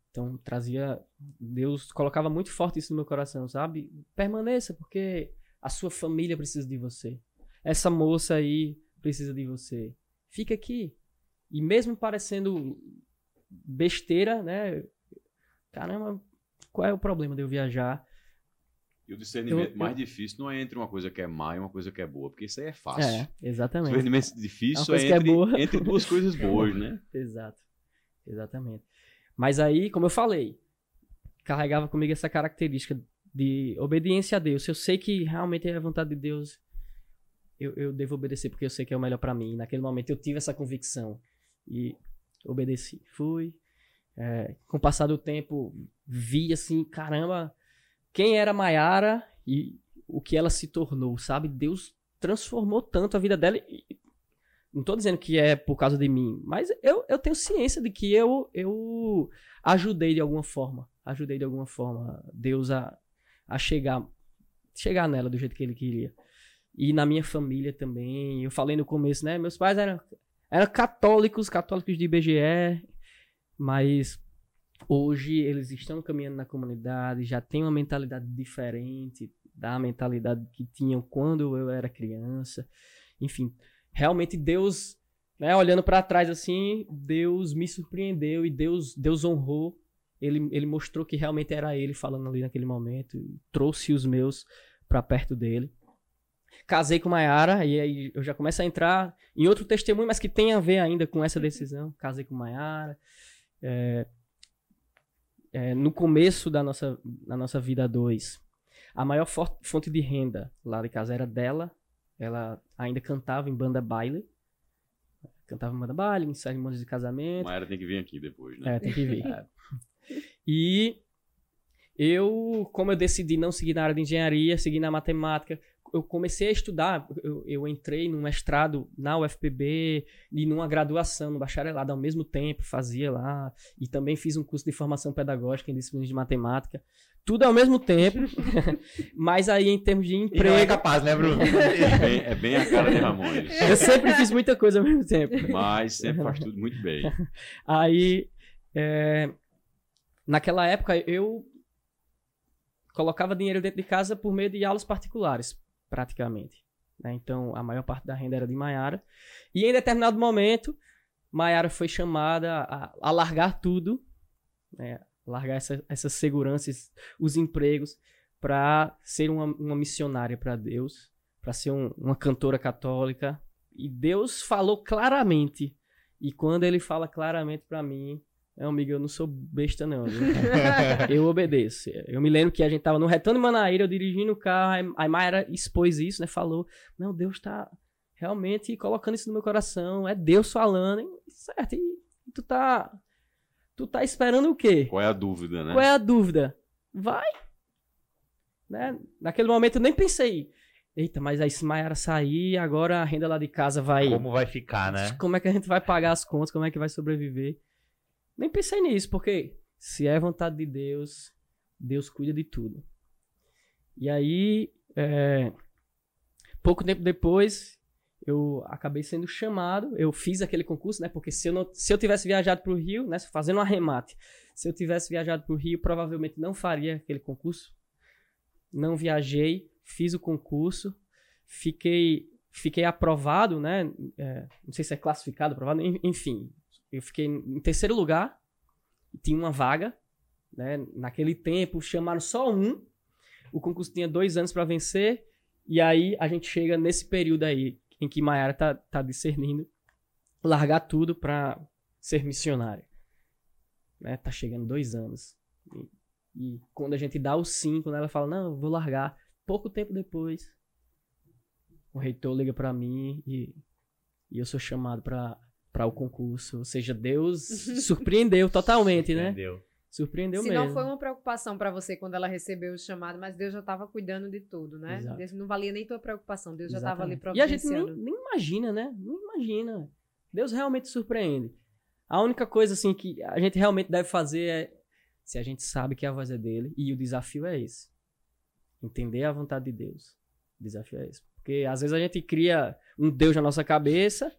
Então, trazia. Deus colocava muito forte isso no meu coração, sabe? Permaneça, porque a sua família precisa de você. Essa moça aí precisa de você. Fica aqui. E mesmo parecendo besteira, né? Caramba, qual é o problema de eu viajar? E o discernimento eu, mais difícil não é entre uma coisa que é má e uma coisa que é boa, porque isso aí é fácil. É, exatamente. O discernimento difícil é, é entre, é entre, duas [laughs] coisas boas, né? Exato. Exatamente. Mas aí, como eu falei, carregava comigo essa característica de obediência a Deus. Se eu sei que realmente é a vontade de Deus, eu, eu devo obedecer porque eu sei que é o melhor para mim. Naquele momento eu tive essa convicção e obedeci. Fui. É, com o passar do tempo, vi assim, caramba, quem era Maiara e o que ela se tornou, sabe? Deus transformou tanto a vida dela. E, não tô dizendo que é por causa de mim, mas eu, eu tenho ciência de que eu, eu ajudei de alguma forma. Ajudei de alguma forma Deus a, a chegar, chegar nela do jeito que ele queria. E na minha família também. Eu falei no começo, né? Meus pais eram, eram católicos, católicos de IBGE, mas hoje eles estão caminhando na comunidade, já têm uma mentalidade diferente da mentalidade que tinham quando eu era criança. Enfim, realmente Deus, né, olhando para trás assim, Deus me surpreendeu e Deus, Deus honrou ele, ele mostrou que realmente era ele falando ali naquele momento, trouxe os meus para perto dele. Casei com Maiara, e aí eu já começo a entrar em outro testemunho, mas que tem a ver ainda com essa decisão. Casei com Maiara. É, é, no começo da nossa, da nossa vida a dois, a maior fonte de renda lá de casa era dela. Ela ainda cantava em banda baile. Cantava em banda baile, em cerimônias de casamento. Maiara tem que vir aqui depois, né? É, tem que vir. [laughs] É. [laughs] E eu, como eu decidi não seguir na área de engenharia, seguir na matemática, eu comecei a estudar, eu, eu, entrei num mestrado na UFPB e numa graduação, no bacharelado ao mesmo tempo, fazia lá, e também fiz um curso de formação pedagógica em disciplinas de matemática, tudo ao mesmo tempo, [laughs] mas aí em termos de emprego... E não é capaz, né, Bruno? é, bem, é bem a cara de Ramones. [laughs] Eu sempre fiz muita coisa ao mesmo tempo. Mas sempre faz tudo muito bem. [laughs] Aí, é, Naquela época, eu colocava dinheiro dentro de casa por meio de aulas particulares, praticamente. Né? Então, a maior parte da renda era de Maiara. E em determinado momento, Maiara foi chamada a, a largar tudo, né? largar essa, essas seguranças, os empregos, para ser uma, uma missionária para Deus, para ser um, uma cantora católica. E Deus falou claramente. E quando ele fala claramente para mim, é, amigo, eu não sou besta, não. [laughs] eu obedeço. Eu me lembro que a gente tava no retorno de Manaíra, eu dirigindo o carro, a Mayra expôs isso, né? Falou, não, Deus tá realmente colocando isso no meu coração. É Deus falando, hein? certo. E tu tá... Tu tá esperando o quê? Qual é a dúvida, né? Qual é a dúvida? Vai! Né? Naquele momento eu nem pensei, eita, mas aí se Mayara sair, agora a renda lá de casa vai... Como vai ficar, né? Como é que a gente vai pagar as contas, como é que vai sobreviver? Nem pensei nisso, porque se é vontade de Deus, Deus cuida de tudo. E aí, é, pouco tempo depois, eu acabei sendo chamado. Eu fiz aquele concurso, né? Porque se eu, não, se eu tivesse viajado para o Rio, né? Fazendo um arremate, se eu tivesse viajado para o Rio, provavelmente não faria aquele concurso. Não viajei, fiz o concurso, fiquei, fiquei aprovado, né? É, não sei se é classificado, aprovado, enfim, eu fiquei em terceiro lugar, tinha uma vaga, né? Naquele tempo chamaram só um, o concurso tinha dois anos para vencer, e aí a gente chega nesse período aí em que Mayara tá, tá discernindo largar tudo para ser missionária. Né? Tá chegando dois anos. E, e, quando a gente dá o sim, quando ela fala, não, vou largar, pouco tempo depois, o reitor liga para mim e, e eu sou chamado para para o concurso. Ou seja, Deus [laughs] surpreendeu totalmente, né? Surpreendeu. Surpreendeu Se mesmo. não foi uma preocupação para você quando ela recebeu o chamado, mas Deus já estava cuidando de tudo, né? Exato. Deus não valia nem tua preocupação, Deus já estava ali Exatamente. E a gente providenciando. nem, nem imagina, né? Não imagina. Deus realmente surpreende. A única coisa assim que a gente realmente deve fazer é se a gente sabe que a voz é dele e o desafio é esse. Entender a vontade de Deus. O desafio é esse. Porque às vezes a gente cria um Deus na nossa cabeça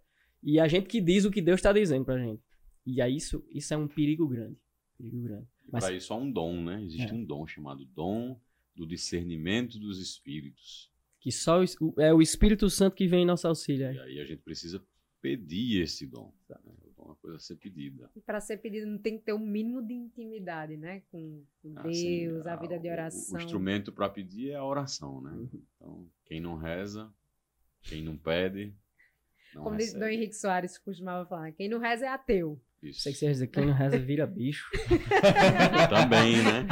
e a gente que diz o que Deus está dizendo pra gente. E aí isso, isso é um perigo grande. Perigo grande. Mas Para isso há um dom, né? Existe É. um dom chamado dom do discernimento dos espíritos. que só o, é o Espírito Santo que vem em nosso auxílio. E aí a gente precisa pedir esse dom. né? O dom é uma coisa a ser pedida. E para ser pedido não tem que ter um mínimo de intimidade, né? Com, com Assim, Deus, a a- vida de o- oração. O, instrumento para pedir é a oração, né? Então, quem não reza, quem não pede, Não Como diz recebe. Dom Henrique Soares costumava falar, quem não reza é ateu. Isso. Sei que você ia dizer, quem não reza vira bicho. [laughs] Também, né?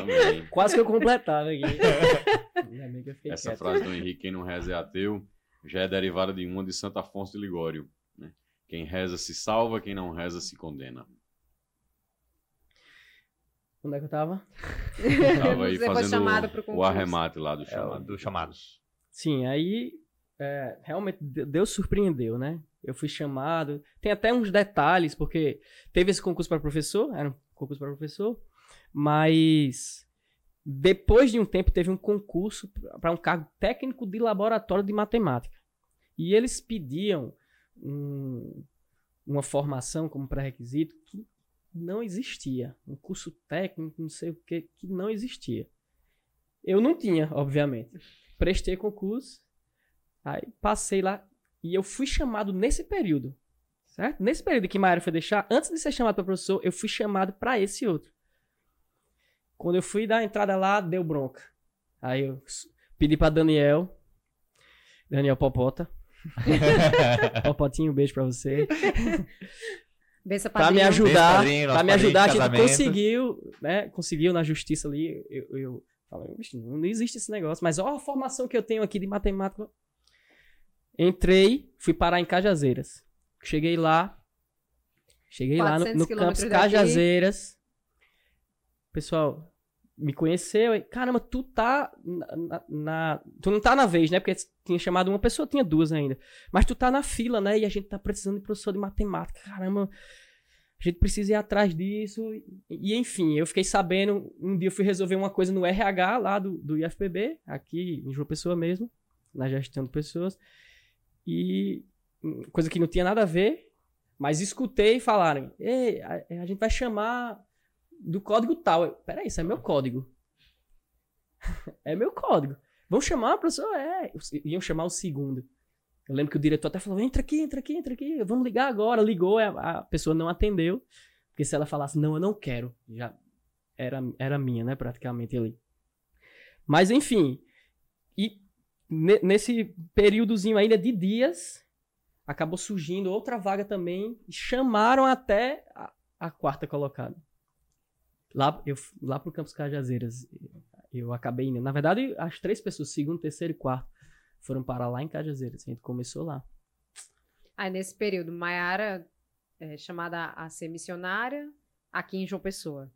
Também. Quase que eu completava aqui. Eu Essa quieto. frase do Henrique, quem não reza é ateu, já é derivada de uma de Santo Afonso de Ligório. Né? Quem reza se salva, quem não reza se condena. Onde é que eu tava? Tava aí Você foi fazendo o, o arremate lá do É, chamado. do chamados. Sim, aí é, realmente de- Deus surpreendeu, né? Eu fui chamado. Tem até uns detalhes, porque teve esse concurso para professor, era um concurso para professor, mas depois de um tempo teve um concurso para um cargo técnico de laboratório de matemática. E eles pediam um- uma formação como pré-requisito que não existia. Um curso técnico, não sei o que, que não existia. Eu não tinha, obviamente prestei concurso, aí passei lá e eu fui chamado nesse período, certo? Nesse período que Maíra foi deixar, antes de ser chamado para professor, eu fui chamado para esse outro. Quando eu fui dar a entrada lá, deu bronca. Aí eu pedi para Daniel, Daniel Popota, [laughs] Popotinho, um beijo para você, para me ajudar, para me ajudar, a gente conseguiu, né? Conseguiu na justiça ali. Eu, eu falei, "Bicho, não existe esse negócio, mas ó a formação que eu tenho aqui de matemática. Entrei, fui parar em Cajazeiras. Cheguei lá, cheguei lá no, 400 no campus daqui. Cajazeiras. Pessoal, me conheceu. e, Caramba, tu tá na, na- na- Tu não tá na vez, né? Porque tinha chamado uma pessoa, tinha duas ainda. Mas tu tá na fila, né? E a gente tá precisando de professor de matemática. Caramba, a gente precisa ir atrás disso. E, e, enfim, eu fiquei sabendo. Um dia eu fui resolver uma coisa no RH lá do, do IFPB, aqui em João Pessoa mesmo, na gestão de pessoas. E hum, coisa que não tinha nada a ver, mas escutei falarem: Ei, a, a gente vai chamar do código tal. Eu, Peraí, isso é meu código. [laughs] é meu código. Vão chamar, professor? É. Iam chamar o segundo. Eu lembro que o diretor até falou: entra aqui, entra aqui, entra aqui, vamos ligar agora. Ligou, a, a pessoa não atendeu. Porque se ela falasse, não, eu não quero, já era, era minha, né, praticamente ali. Mas enfim, nesse períodozinho ainda de dias, acabou surgindo outra vaga também, e chamaram até a, a quarta colocada. Lá, eu, lá pro Campus Cajazeiras, eu acabei indo. Na verdade, as três pessoas, segundo, terceiro e quarto, foram parar lá em Cajazeiras. A gente começou lá. Aí nesse período, Maiara é chamada a ser missionária aqui em João Pessoa.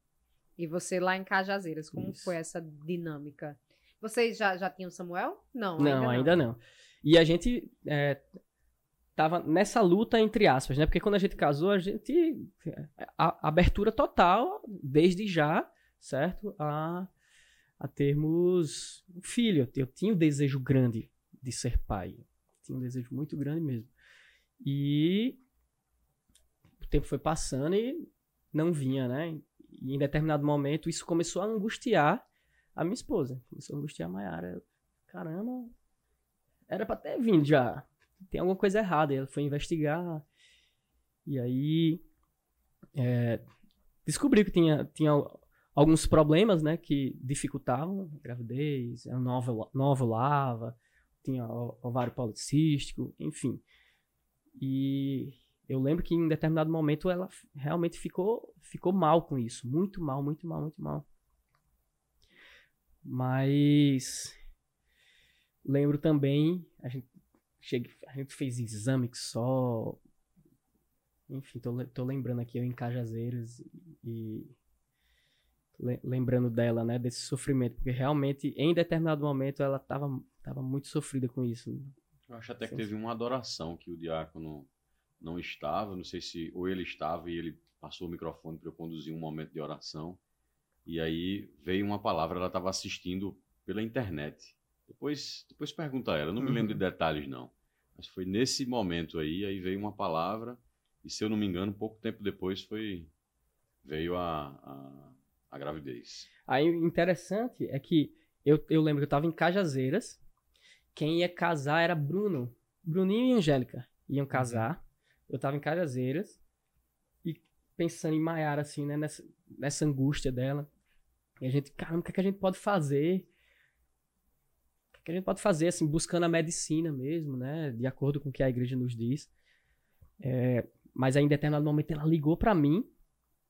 E você lá em Cajazeiras. Como Isso. foi essa dinâmica? Vocês já, já tinham Samuel? Não, Não, ainda não. E a gente é, tava nessa luta entre aspas, né? Porque quando a gente casou, a gente a, a abertura total desde já, certo? A, a termos um filho. Eu tinha um desejo grande de ser pai. Tinha um desejo muito grande mesmo. E o tempo foi passando e não vinha, né? E em determinado momento isso começou a angustiar a minha esposa. Começou a angustiar a Mayara. Caramba, era pra ter vindo já. Tem alguma coisa errada. Ela foi investigar. E aí. é, descobri que tinha, tinha alguns problemas, né? Que dificultavam a gravidez. Ela não ovula- não ovulava. Tinha ovário policístico. Enfim. E eu lembro que em determinado momento ela realmente ficou, ficou mal com isso. Muito mal, muito mal, muito mal. Mas lembro também, a gente, cheguei, a gente fez exame que só. Enfim, tô, tô lembrando aqui eu em Cajazeiras e. le- lembrando dela, né, desse sofrimento, porque realmente em determinado momento ela tava, tava muito sofrida com isso. Eu acho até que teve uma adoração que o diácono não estava, não sei se ou ele estava e ele passou o microfone para eu conduzir um momento de oração. E aí veio uma palavra, ela estava assistindo pela internet. Depois, depois pergunta a ela, não me Uhum. lembro de detalhes não. Mas foi nesse momento aí, aí veio uma palavra e se eu não me engano, pouco tempo depois foi veio a, a, a gravidez. Aí o interessante é que eu, eu lembro que eu tava em Cajazeiras. Quem ia casar era Bruno. Bruninho e Angélica iam casar. Eu tava em Cajazeiras. E pensando em Maiara, assim, né? Nessa, nessa angústia dela. E a gente, caramba, o que, é que a gente pode fazer? que a gente pode fazer, assim, buscando a medicina mesmo, né? De acordo com o que a igreja nos diz. É, mas aí, em determinado momento, ela ligou para mim,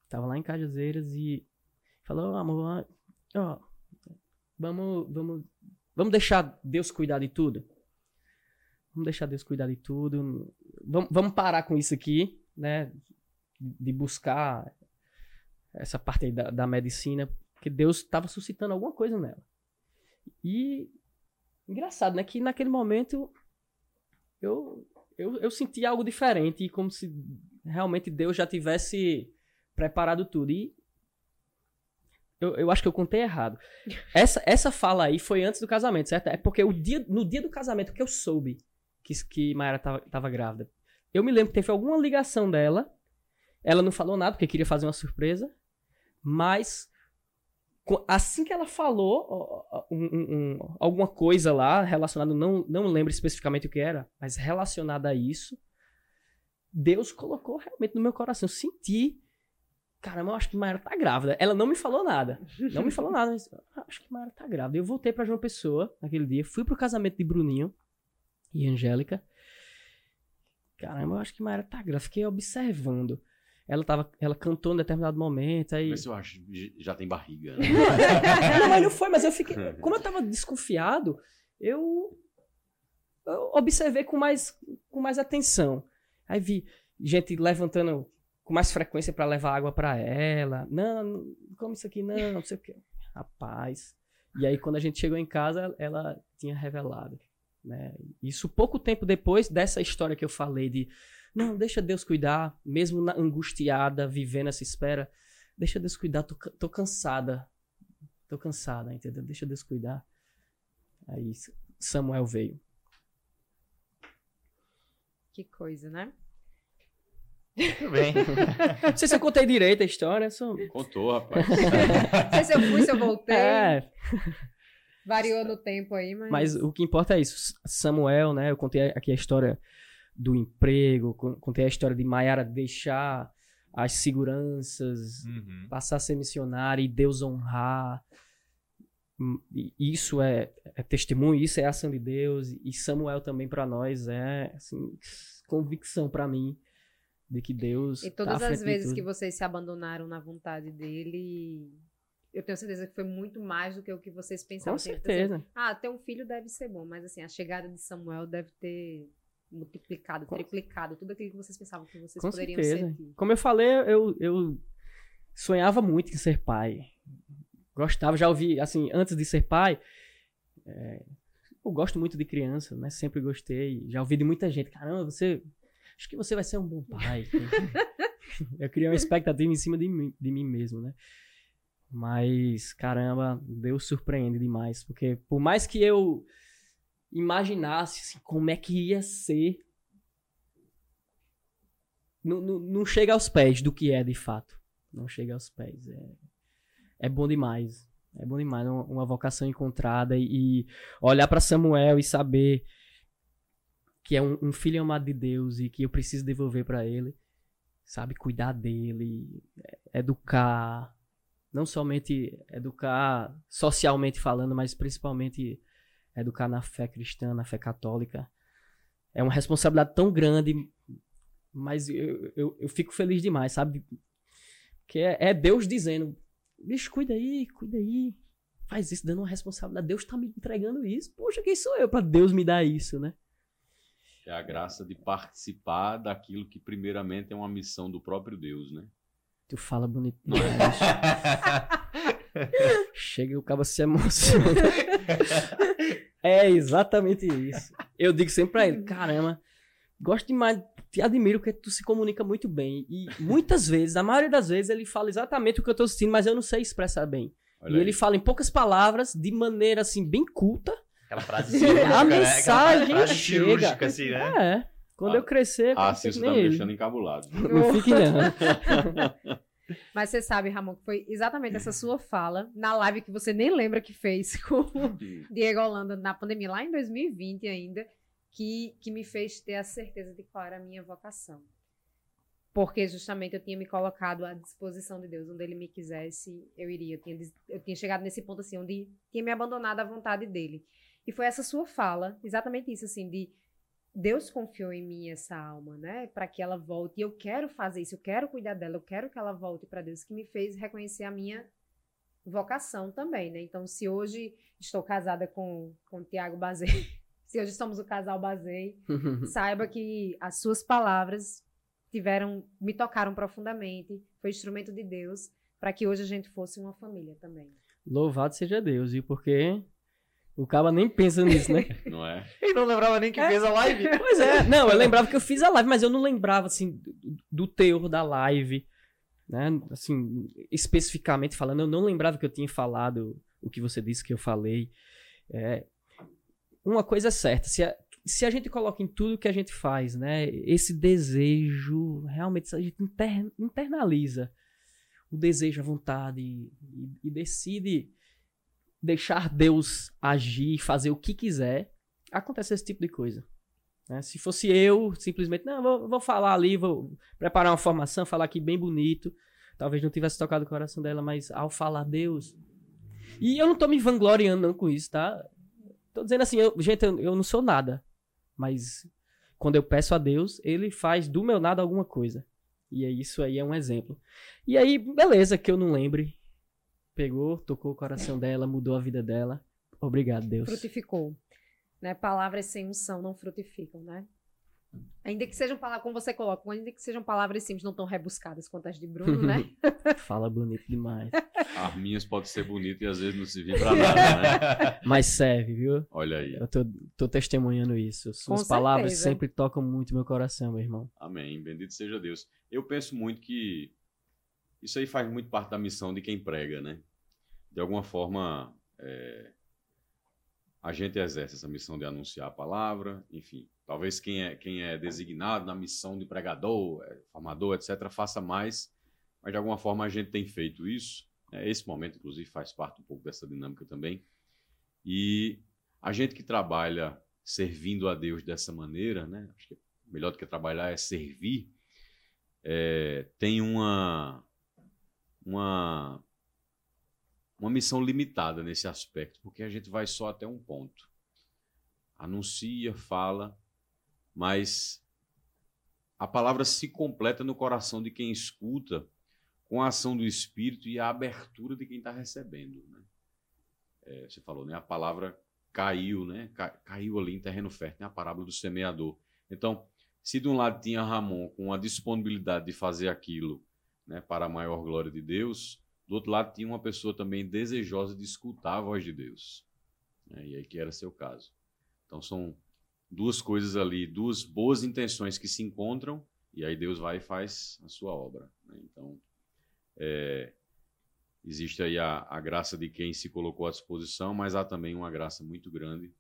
tava lá em Cajazeiras e falou, oh, amor, ó, vamos, vamos, vamos deixar Deus cuidar de tudo? Vamos deixar Deus cuidar de tudo. Vamos, vamos parar com isso aqui, né? De buscar essa parte da, da medicina, porque Deus estava suscitando alguma coisa nela. E engraçado, né? Que naquele momento eu, eu, eu senti algo diferente, como se realmente Deus já tivesse preparado tudo. E eu, eu acho que eu contei errado. [laughs] Essa, essa fala aí foi antes do casamento, certo? É porque o dia, no dia do casamento que eu soube que, que Mayara tava, tava grávida. Eu me lembro que teve alguma ligação dela. Ela não falou nada porque queria fazer uma surpresa. Mas assim que ela falou um, um, um, alguma coisa lá relacionada, não, não lembro especificamente o que era, mas relacionada a isso, Deus colocou realmente no meu coração. Eu senti, caramba, eu acho que Mayara tá grávida. Ela não me falou nada, não me falou nada, mas acho que Mayara tá grávida. Eu voltei para João Pessoa naquele dia, fui pro casamento de Bruninho e Angélica. Caramba, eu acho que Mayara tá grávida. Fiquei observando. Ela, tava, ela cantou em determinado momento. Aí... Mas eu acho já tem barriga. Né? [laughs] não, mas não foi, mas eu fiquei. Como eu tava desconfiado, eu, eu observei com mais, com mais atenção. Aí vi gente levantando com mais frequência para levar água para ela. Não, não come isso aqui, não, não sei o que. Rapaz. E aí, quando a gente chegou em casa, ela tinha revelado. Né? Isso pouco tempo depois dessa história que eu falei de não, deixa Deus cuidar, mesmo na, angustiada, vivendo essa espera. Deixa Deus cuidar, tô, tô cansada. Tô cansada, entendeu? Deixa Deus cuidar. Aí Samuel veio. Que coisa, né? Muito bem. [laughs] Não sei se eu contei direito a história. Só... Contou, rapaz. Não sei se eu fui, se eu voltei. É. Variou no tempo aí, mas. Mas o que importa é isso. Samuel, né? Eu contei aqui a história do emprego, contei a história de Maiara deixar as seguranças, Uhum. passar a ser missionária e Deus honrar. Hum, Isso é, é testemunho, isso é ação de Deus. E Samuel também para nós é assim, convicção para mim de que Deus. E tá todas frente as vezes que vocês se abandonaram na vontade dele, eu tenho certeza que foi muito mais do que o que vocês pensavam. Com Assim, certeza. Ah, ter um filho deve ser bom, mas assim, a chegada de Samuel deve ter multiplicado, Com- triplicado tudo aquilo que vocês pensavam que vocês Com poderiam certeza. sentir. Como eu falei, eu, eu sonhava muito em ser pai. Gostava, já ouvi, assim, antes de ser pai, é, eu gosto muito de criança, né? Sempre gostei. Já ouvi de muita gente, caramba, você. Acho que você vai ser um bom pai. [laughs] eu criei uma expectativa em cima de mim, de mim mesmo, né? Mas, caramba, Deus surpreende demais. Porque por mais que eu imaginasse assim, como é que ia ser não, não, não chega aos pés do que é de fato. Não chega aos pés. É, é bom demais. É bom demais. Uma, uma vocação encontrada e, e olhar para Samuel e saber que é um, um filho amado de Deus e que eu preciso devolver para ele. Sabe, cuidar dele, é, educar. Não somente educar socialmente falando, mas principalmente educar na fé cristã, na fé católica. É uma responsabilidade tão grande, mas eu, eu, eu fico feliz demais, sabe? Que é, é Deus dizendo: bicho, cuida aí, cuida aí. Faz isso, dando uma responsabilidade. Deus tá me entregando isso. Poxa, quem sou eu para Deus me dar isso, né? É a graça de participar daquilo que primeiramente é uma missão do próprio Deus, né? Tu fala bonito [laughs] demais. [laughs] Chega e o cabo se emociona. [laughs] é exatamente isso. Eu digo sempre pra ele, caramba, gosto demais, te admiro porque tu se comunica muito bem. E muitas vezes, a maioria das vezes, ele fala exatamente o que eu tô sentindo, mas eu não sei expressar bem. Olha e aí. ele fala em poucas palavras, de maneira assim, bem culta. Aquela frase cirúrgica, [laughs] A né? mensagem Aquela frase chega. cirúrgica, assim, né? É. Quando Ah, eu crescer, eu Ah, que você tá nem me ele. deixando encabulado. Não fique não. [laughs] Mas você sabe, Ramon, que foi exatamente essa sua fala na live que você nem lembra que fez [laughs] com o Diego Holanda na pandemia, lá em 2020 ainda, que, que me fez ter a certeza de qual era a minha vocação. Porque justamente eu tinha me colocado à disposição de Deus, onde Ele me quisesse, eu iria. Eu tinha, eu tinha chegado nesse ponto assim, onde tinha me abandonado à vontade dele. E foi essa sua fala, exatamente isso, assim, de Deus confiou em mim essa alma, né, para que ela volte. E eu quero fazer isso, eu quero cuidar dela, eu quero que ela volte para Deus, que me fez reconhecer a minha vocação também, né? Então, se hoje estou casada com com o Tiago Bazei, [laughs] se hoje somos o casal Bazei, [laughs] saiba que as suas palavras tiveram me tocaram profundamente, foi instrumento de Deus para que hoje a gente fosse uma família também. Louvado seja Deus, e porque o cara nem pensa nisso, né? [laughs] Não é? Ele não lembrava nem que É. fez a live. Pois é, não, eu lembrava que eu fiz a live, mas eu não lembrava, assim, do, teor da live, né? Assim, especificamente falando, eu não lembrava que eu tinha falado o que você disse que eu falei. É, uma coisa é certa, se a, se a gente coloca em tudo que a gente faz, né? Esse desejo, realmente, a gente inter- internaliza o desejo, a vontade e, e decide deixar Deus agir, fazer o que quiser, acontece esse tipo de coisa. né? Se fosse eu, simplesmente, não, vou, vou falar ali, vou preparar uma formação, falar aqui bem bonito, talvez não tivesse tocado o coração dela, mas ao falar Deus. E eu não tô me vangloriando não com isso, tá? Tô dizendo assim, eu- gente, eu, eu não sou nada, mas quando eu peço a Deus, ele faz do meu nada alguma coisa. E é isso aí é um exemplo. E aí, beleza, que eu não lembre. Pegou, tocou o coração dela, mudou a vida dela. Obrigado, Deus. Frutificou. Né? Palavras sem unção não frutificam, né? Ainda que sejam palavras, como você coloca, ainda que sejam palavras simples, não tão rebuscadas quanto as de Bruno, né? [laughs] Fala bonito demais. As minhas podem ser bonitas e às vezes não servir pra nada, né? [laughs] Mas serve, viu? Olha aí. Eu tô, tô testemunhando isso. Suas Com palavras certeza. sempre tocam muito meu coração, meu irmão. Amém. Bendito seja Deus. Eu penso muito que isso aí faz muito parte da missão de quem prega, né? De alguma forma, é, a gente exerce essa missão de anunciar a palavra, enfim. Talvez quem é, quem é designado na missão de pregador, é, formador, etc., faça mais, mas de alguma forma a gente tem feito isso. né? Esse momento, inclusive, faz parte um pouco dessa dinâmica também. E a gente que trabalha servindo a Deus dessa maneira, né? Acho que melhor do que trabalhar é servir, é, tem uma, uma, uma missão limitada nesse aspecto, porque a gente vai só até um ponto. Anuncia, fala, mas a palavra se completa no coração de quem escuta com a ação do Espírito e a abertura de quem está recebendo. Né? É, você falou, né? A palavra caiu, né? Ca- caiu ali em terreno fértil, né? A parábola do semeador. Então, se de um lado tinha Ramon com a disponibilidade de fazer aquilo né, para a maior glória de Deus, do outro lado tinha uma pessoa também desejosa de escutar a voz de Deus. né, e aí que era seu caso. Então são duas coisas ali, duas boas intenções que se encontram, e aí Deus vai e faz a sua obra. né. Então, é, existe aí a, a graça de quem se colocou à disposição, mas há também uma graça muito grande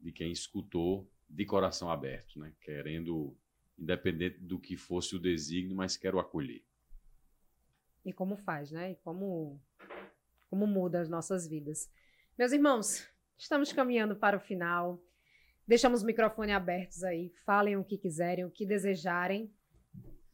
de quem escutou de coração aberto, né? querendo, independente do que fosse o desígnio, mas quero acolher. E como faz, né? E como, como muda as nossas vidas. Meus irmãos, estamos caminhando para o final. Deixamos o microfone abertos aí. Falem o que quiserem, o que desejarem.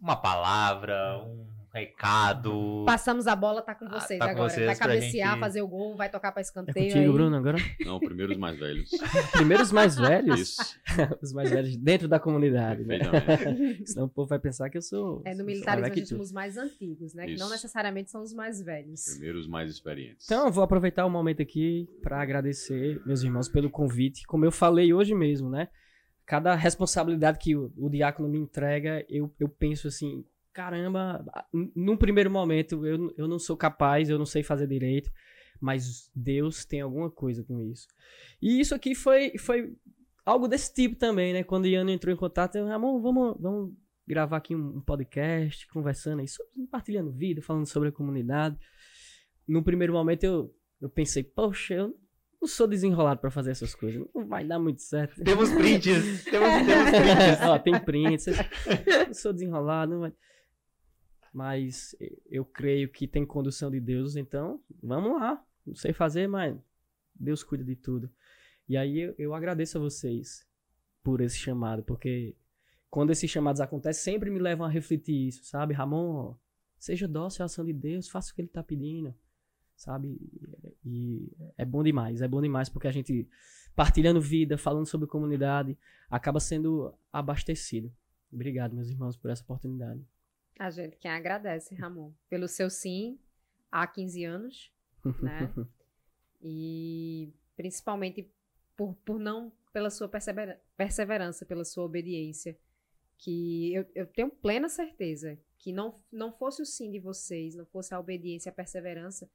Uma palavra, um recado. Passamos a bola, tá com Ah, vocês tá com agora. vocês vai pra cabecear, gente- fazer o gol, vai tocar para É escanteio. contigo, aí. Bruno, agora? Não, primeiro os mais velhos. [laughs] Primeiro os mais velhos. Isso, [laughs] Os mais velhos dentro da comunidade, né? [laughs] Senão o povo vai pensar que eu sou. É, no militarismo a gente chama os mais antigos, né? Que não Isso. necessariamente são os mais velhos. Primeiro os mais experientes. Então, eu vou aproveitar o momento aqui para agradecer meus irmãos pelo convite. Como eu falei hoje mesmo, né? Cada responsabilidade que o, o diácono me entrega, eu, eu penso assim: caramba, num primeiro momento eu, eu não sou capaz, eu não sei fazer direito, mas Deus tem alguma coisa com isso. E isso aqui foi, foi algo desse tipo também, né? Quando o Iano entrou em contato, eu, Ramon, vamos, vamos gravar aqui um, podcast, conversando aí, compartilhando vida, falando sobre a comunidade. No primeiro momento eu, eu pensei, poxa, eu não sou desenrolado pra fazer essas coisas, não vai dar muito certo. Temos prints. temos, temos [laughs] prints. Ó, tem prints. Eu [laughs] não sou desenrolado, não vai. Mas eu creio que tem condução de Deus, então vamos lá. Não sei fazer, mas Deus cuida de tudo. E aí eu, eu agradeço a vocês por esse chamado, porque quando esses chamados acontecem, sempre me levam a refletir isso, sabe? Ramon, seja dócil à ação de Deus, faça o que ele tá pedindo, sabe? E é bom demais, é bom demais, porque a gente partilhando vida, falando sobre comunidade, acaba sendo abastecido. Obrigado, meus irmãos, por essa oportunidade. A gente quem agradece, Ramon, pelo seu sim há 15 anos, né? [laughs] e principalmente por, por não pela sua perseverança, pela sua obediência, que eu, eu tenho plena certeza que não, não fosse o sim de vocês, não fosse a obediência, a perseverança,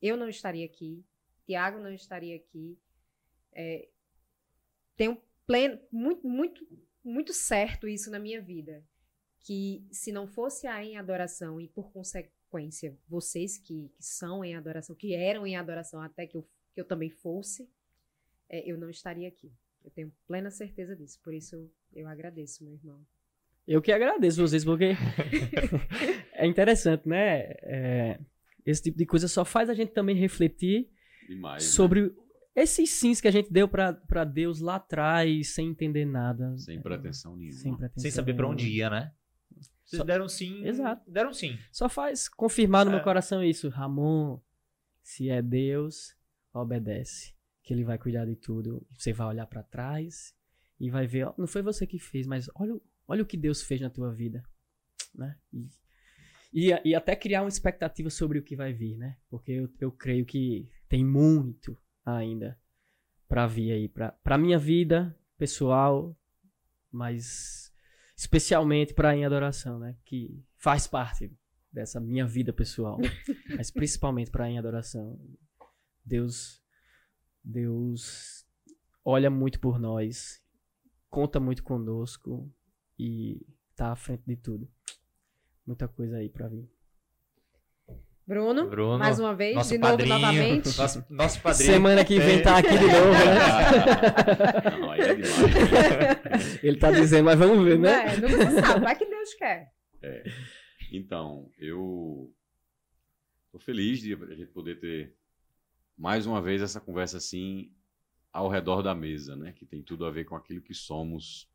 eu não estaria aqui, Tiago não estaria aqui. É, tenho pleno, muito, muito, muito certo isso na minha vida, que se não fosse a em adoração e por consequência vocês que, que são em adoração, que eram em adoração até que eu, que eu também fosse, é, eu não estaria aqui. Eu tenho plena certeza disso. Por isso eu agradeço, meu irmão. Eu que agradeço vocês, porque [laughs] é interessante, né? É, esse tipo de coisa só faz a gente também refletir Demais, né? sobre né? esses sims que a gente deu para Deus lá atrás, sem entender nada. Sem pretensão nenhuma. Sem, pretensão sem saber para onde ia, né? Vocês Só... deram sim. Exato. Deram sim. Só faz confirmar no É. meu coração isso. Ramon, se é Deus, obedece. Que ele vai cuidar de tudo. Você vai olhar para trás e vai ver, ó, não foi você que fez, mas olha, o- olha o que Deus fez na tua vida, né? E, e, e até criar uma expectativa sobre o que vai vir, né? Porque eu, eu creio que tem muito ainda para vir aí, para para minha vida pessoal, mas especialmente para em adoração, né? Que faz parte dessa minha vida pessoal, [laughs] mas principalmente para em adoração. Deus Deus olha muito por nós, conta muito conosco e tá à frente de tudo. Muita coisa aí pra vir. Bruno, Bruno, mais uma vez, nosso de novo, padrinho, novamente. [laughs] Nosso, nosso padrinho. Semana que vem tá aqui de novo, né? [laughs] Não, é demais. Ele tá dizendo, mas vamos ver, né? É, não sabe, vai que Deus quer. Então, eu tô feliz de a gente poder ter mais uma vez essa conversa assim ao redor da mesa, né? Que tem tudo a ver com aquilo que somos,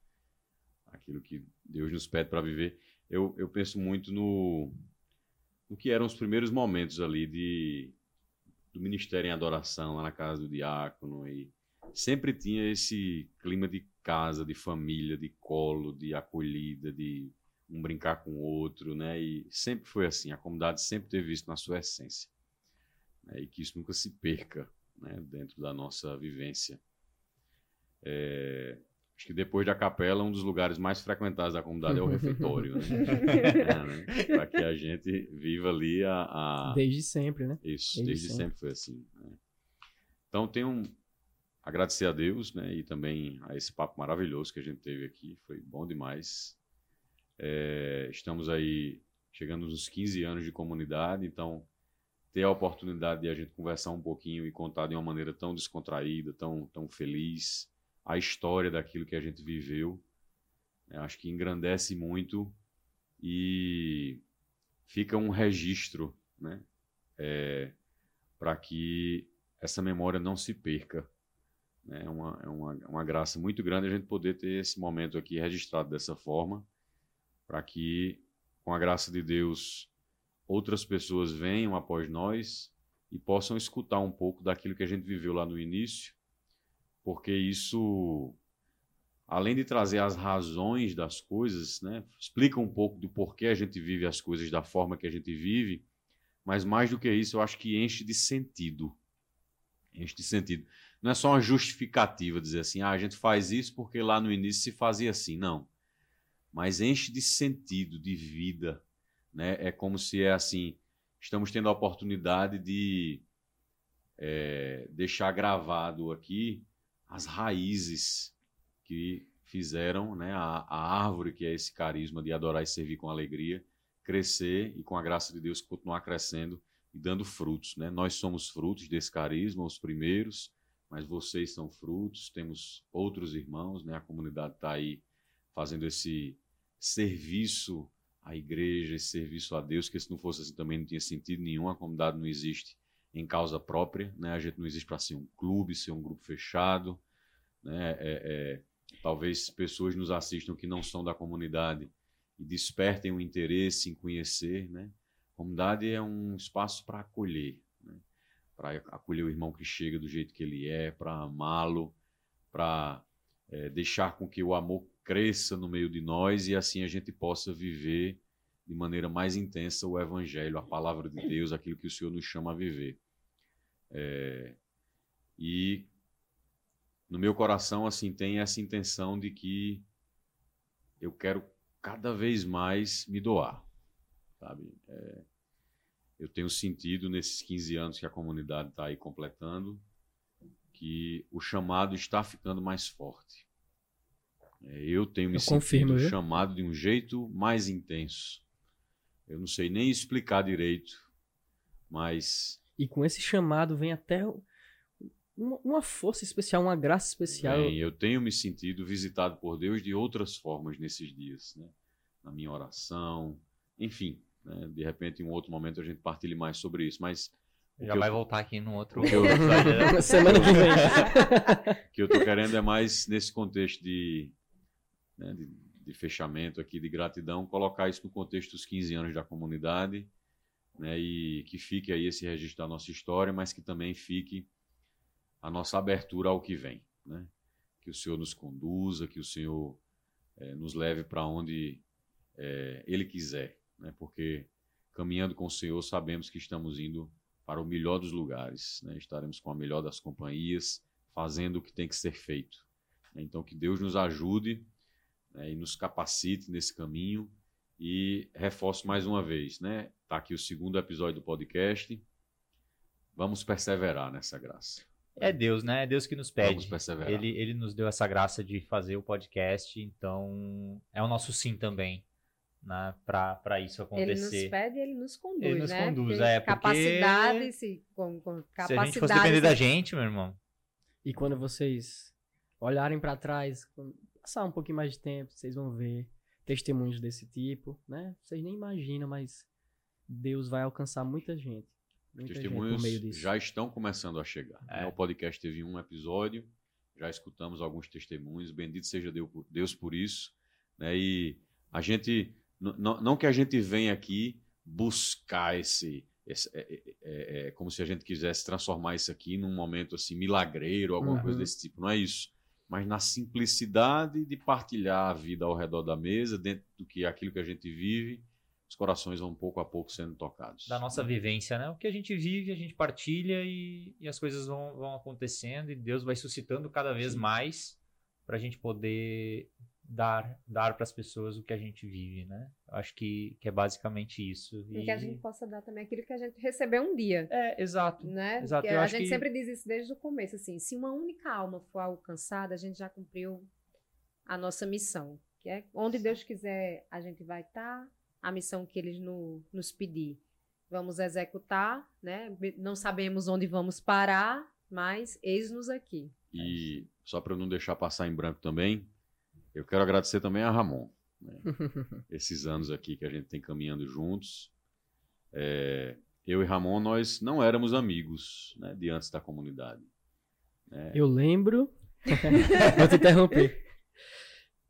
aquilo que Deus nos pede para viver. Eu, eu penso muito no, no que eram os primeiros momentos ali de do ministério em adoração lá na casa do diácono e sempre tinha esse clima de casa, de família, de colo, de acolhida, de um brincar com o outro, né? E sempre foi assim, a comunidade sempre teve isso na sua essência. né? E que isso nunca se perca, né? Dentro da nossa vivência. É, Acho que depois da capela, um dos lugares mais frequentados da comunidade é o refeitório, né? [laughs] Para que a gente viva ali a, a- Desde sempre, né? isso, Desde desde, sempre. sempre. foi assim. né? Então, tenho um, agradecer a Deus, né? E também a esse papo maravilhoso que a gente teve aqui. Foi bom demais. É, estamos aí chegando nos 15 anos de comunidade, então ter a oportunidade de a gente conversar um pouquinho e contar de uma maneira tão descontraída, tão, tão feliz, a história daquilo que a gente viveu, né, acho que engrandece muito e fica um registro, né? para que essa memória não se perca. né? É uma, é uma, é uma graça muito grande a gente poder ter esse momento aqui registrado dessa forma, para que, com a graça de Deus, outras pessoas venham após nós e possam escutar um pouco daquilo que a gente viveu lá no início, porque isso, além de trazer as razões das coisas, né, explica um pouco do porquê a gente vive as coisas da forma que a gente vive, mas mais do que isso, eu acho que enche de sentido. Enche de sentido. Não é só uma justificativa dizer assim, ah, a gente faz isso porque lá no início se fazia assim. Não. Mas enche de sentido, de vida. Né? É como se é assim, estamos tendo a oportunidade de é, deixar gravado aqui as raízes que fizeram né, a, a árvore, que é esse carisma de adorar e servir com alegria, crescer e, com a graça de Deus, continuar crescendo e dando frutos. Né? Nós somos frutos desse carisma, os primeiros, mas vocês são frutos. Temos outros irmãos, né? a comunidade está aí fazendo esse serviço à igreja, esse serviço a Deus, que se não fosse assim também não tinha sentido nenhum. A comunidade não existe em causa própria, né? a gente não existe para ser um clube, ser um grupo fechado. Né? É, é, talvez pessoas nos assistam que não são da comunidade e despertem o interesse em conhecer, né? Comunidade é um espaço para acolher, né? para acolher o irmão que chega do jeito que ele é, para amá-lo, para é, deixar com que o amor cresça no meio de nós e assim a gente possa viver de maneira mais intensa o Evangelho, a palavra de Deus, aquilo que o Senhor nos chama a viver. É, e no meu coração assim tem essa intenção de que eu quero cada vez mais me doar, sabe? É, eu tenho sentido nesses 15 anos que a comunidade está aí completando que o chamado está ficando mais forte. É, eu tenho me Eu sentido confirmo, chamado de um jeito mais intenso. Eu não sei nem explicar direito, mas E com esse chamado vem até uma, força especial, uma graça especial. Bem, eu tenho me sentido visitado por Deus de outras formas nesses dias, né? Na minha oração, enfim, né? de repente em um outro momento a gente partilhe mais sobre isso, mas Já vai eu, voltar aqui no outro [laughs] eu- né? [laughs] Semana que vem. [laughs] o que eu tô querendo é mais nesse contexto de, né, de, de fechamento aqui, de gratidão, colocar isso no contexto dos 15 anos da comunidade, né? E que fique aí esse registro da nossa história, mas que também fique a nossa abertura ao que vem, né? Que o Senhor nos conduza, que o Senhor eh, nos leve para onde eh, Ele quiser, né? Porque caminhando com o Senhor sabemos que estamos indo para o melhor dos lugares, né? Estaremos com a melhor das companhias, fazendo o que tem que ser feito. né? Então que Deus nos ajude né? e nos capacite nesse caminho e reforço mais uma vez, né? Tá aqui o segundo episódio do podcast. Vamos perseverar nessa graça. É Deus, né? É Deus que nos Vamos pede. perseverar. Ele, ele nos deu essa graça de fazer o podcast, então é o nosso sim também, né? Para isso Ele nos acontecer. pede e ele nos conduz, Ele nos né? conduz, é, porque- Capacidade, se, com, com Se capacidade... a gente fosse depender da gente, meu irmão. E quando vocês olharem para trás, passar um pouquinho mais de tempo, vocês vão ver testemunhos desse tipo, né? Vocês nem imaginam, mas Deus vai alcançar muita gente. Muita gente Testemunhos meio disso. já estão começando a chegar. É. né? O podcast teve um episódio, já escutamos alguns testemunhos. Bendito seja Deus por, isso. Né? E a gente, n- n- não que a gente venha aqui buscar esse, esse- é, é- é- é como se a gente quisesse transformar isso aqui num momento assim milagreiro, alguma Uhum. coisa desse tipo. Não é isso. Mas na simplicidade de partilhar a vida ao redor da mesa, dentro do que é aquilo que a gente vive, os corações vão pouco a pouco sendo tocados. Da nossa vivência, né? O que a gente vive, a gente partilha e, e as coisas vão, vão acontecendo e Deus vai suscitando cada vez Sim. mais para a gente poder dar dar para as pessoas o que a gente vive, né? Eu Acho que, que é basicamente isso. E que a gente possa dar também aquilo que a gente recebeu um dia. É, exato. Né? Exato, a acho gente que- sempre diz isso desde o começo, assim, se uma única alma for alcançada, a gente já cumpriu a nossa missão, que é onde Deus quiser a gente vai estar, a missão que Ele no- nos pedir, vamos executar, né? Não sabemos onde vamos parar, mas eis-nos aqui. E só para não deixar passar em branco também, eu quero agradecer também a Ramon. né? [laughs] Esses anos aqui que a gente tem caminhando juntos. É, eu e Ramon, nós não éramos amigos né, de antes da comunidade. né? Eu lembro. [laughs] Vou te interromper.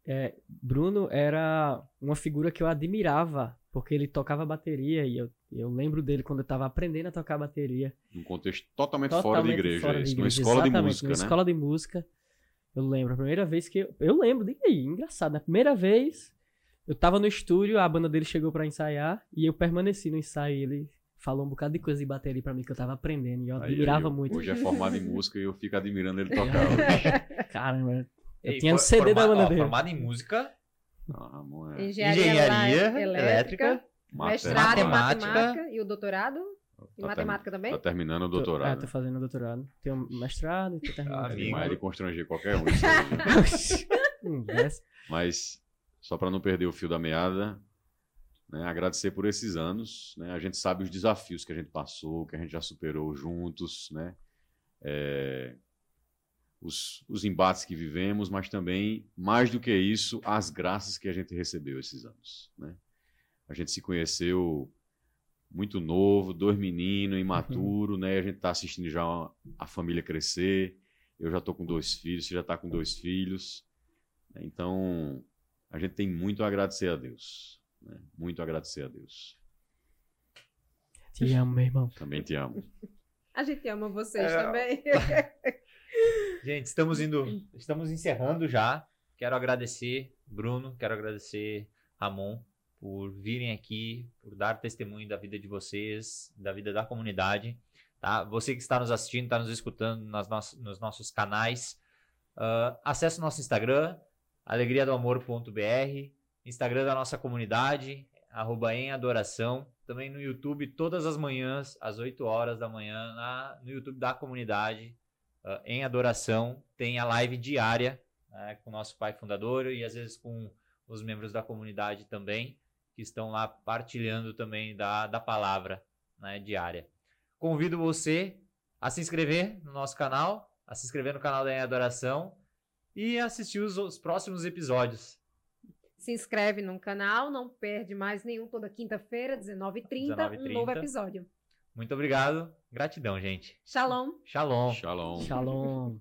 É, Bruno era uma figura que eu admirava, porque ele tocava bateria e eu, eu lembro dele quando eu estava aprendendo a tocar bateria. Num contexto totalmente, fora de Totalmente igreja. fora de isso, numa igreja, escola de música, numa né? escola de música. Eu lembro, a primeira vez que eu, eu lembro, diga aí, engraçado, na primeira vez eu tava no estúdio, a banda dele chegou pra ensaiar e eu permaneci no ensaio e ele falou um bocado de coisa de bateria pra mim que eu tava aprendendo e eu Aí, admirava aí, muito. Hoje é formado em música e eu fico admirando ele tocar. [laughs] Caramba, eu Ei, tinha um CD da forma- banda ó, dele. Formado em música, é Engenharia, engenharia elé- elétrica, mestrado em matemática. matemática e o doutorado em Tá matemática também? Tá terminando o Tô- Ah, doutorado. tô fazendo doutorado. Tenho mestrado e tô terminando. Ah, É demais de constranger qualquer um. dessa. [laughs] Mas, só para não perder o fio da meada, né, agradecer por esses anos. Né, a gente sabe os desafios que a gente passou, que a gente já superou juntos, né, é, os, os embates que vivemos, mas também, mais do que isso, as graças que a gente recebeu esses anos. Né. A gente se conheceu muito novo, dois meninos, imaturo, né, e a gente está assistindo já a família crescer. Eu já estou com dois filhos, você já está com dois filhos. Então, a gente tem muito a agradecer a Deus. né? Muito a agradecer a Deus. Te amo, meu irmão. Também te amo. A gente ama vocês É. também. [laughs] Gente, estamos indo, estamos encerrando já. Quero agradecer Bruno, quero agradecer Ramon por virem aqui, por dar testemunho da vida de vocês, da vida da comunidade. Tá? Você que está nos assistindo, está nos escutando nas no nos nossos canais, uh, acesse o nosso Instagram, alegriadoamor.br, Instagram da nossa comunidade, arroba em adoração. Também no YouTube, todas as manhãs, às 8 horas da manhã, na, no YouTube da comunidade, uh, em adoração, tem a live diária né, com o nosso pai fundador e às vezes com os membros da comunidade também, que estão lá partilhando também da, da palavra né, diária. Convido você a se inscrever no nosso canal, a se inscrever no canal da Em Adoração e assistir os, os próximos episódios. Se inscreve no canal, não perde mais nenhum toda quinta-feira, 19h30, 19 um novo episódio. Muito obrigado. Gratidão, gente. Shalom. Shalom. Shalom. Shalom.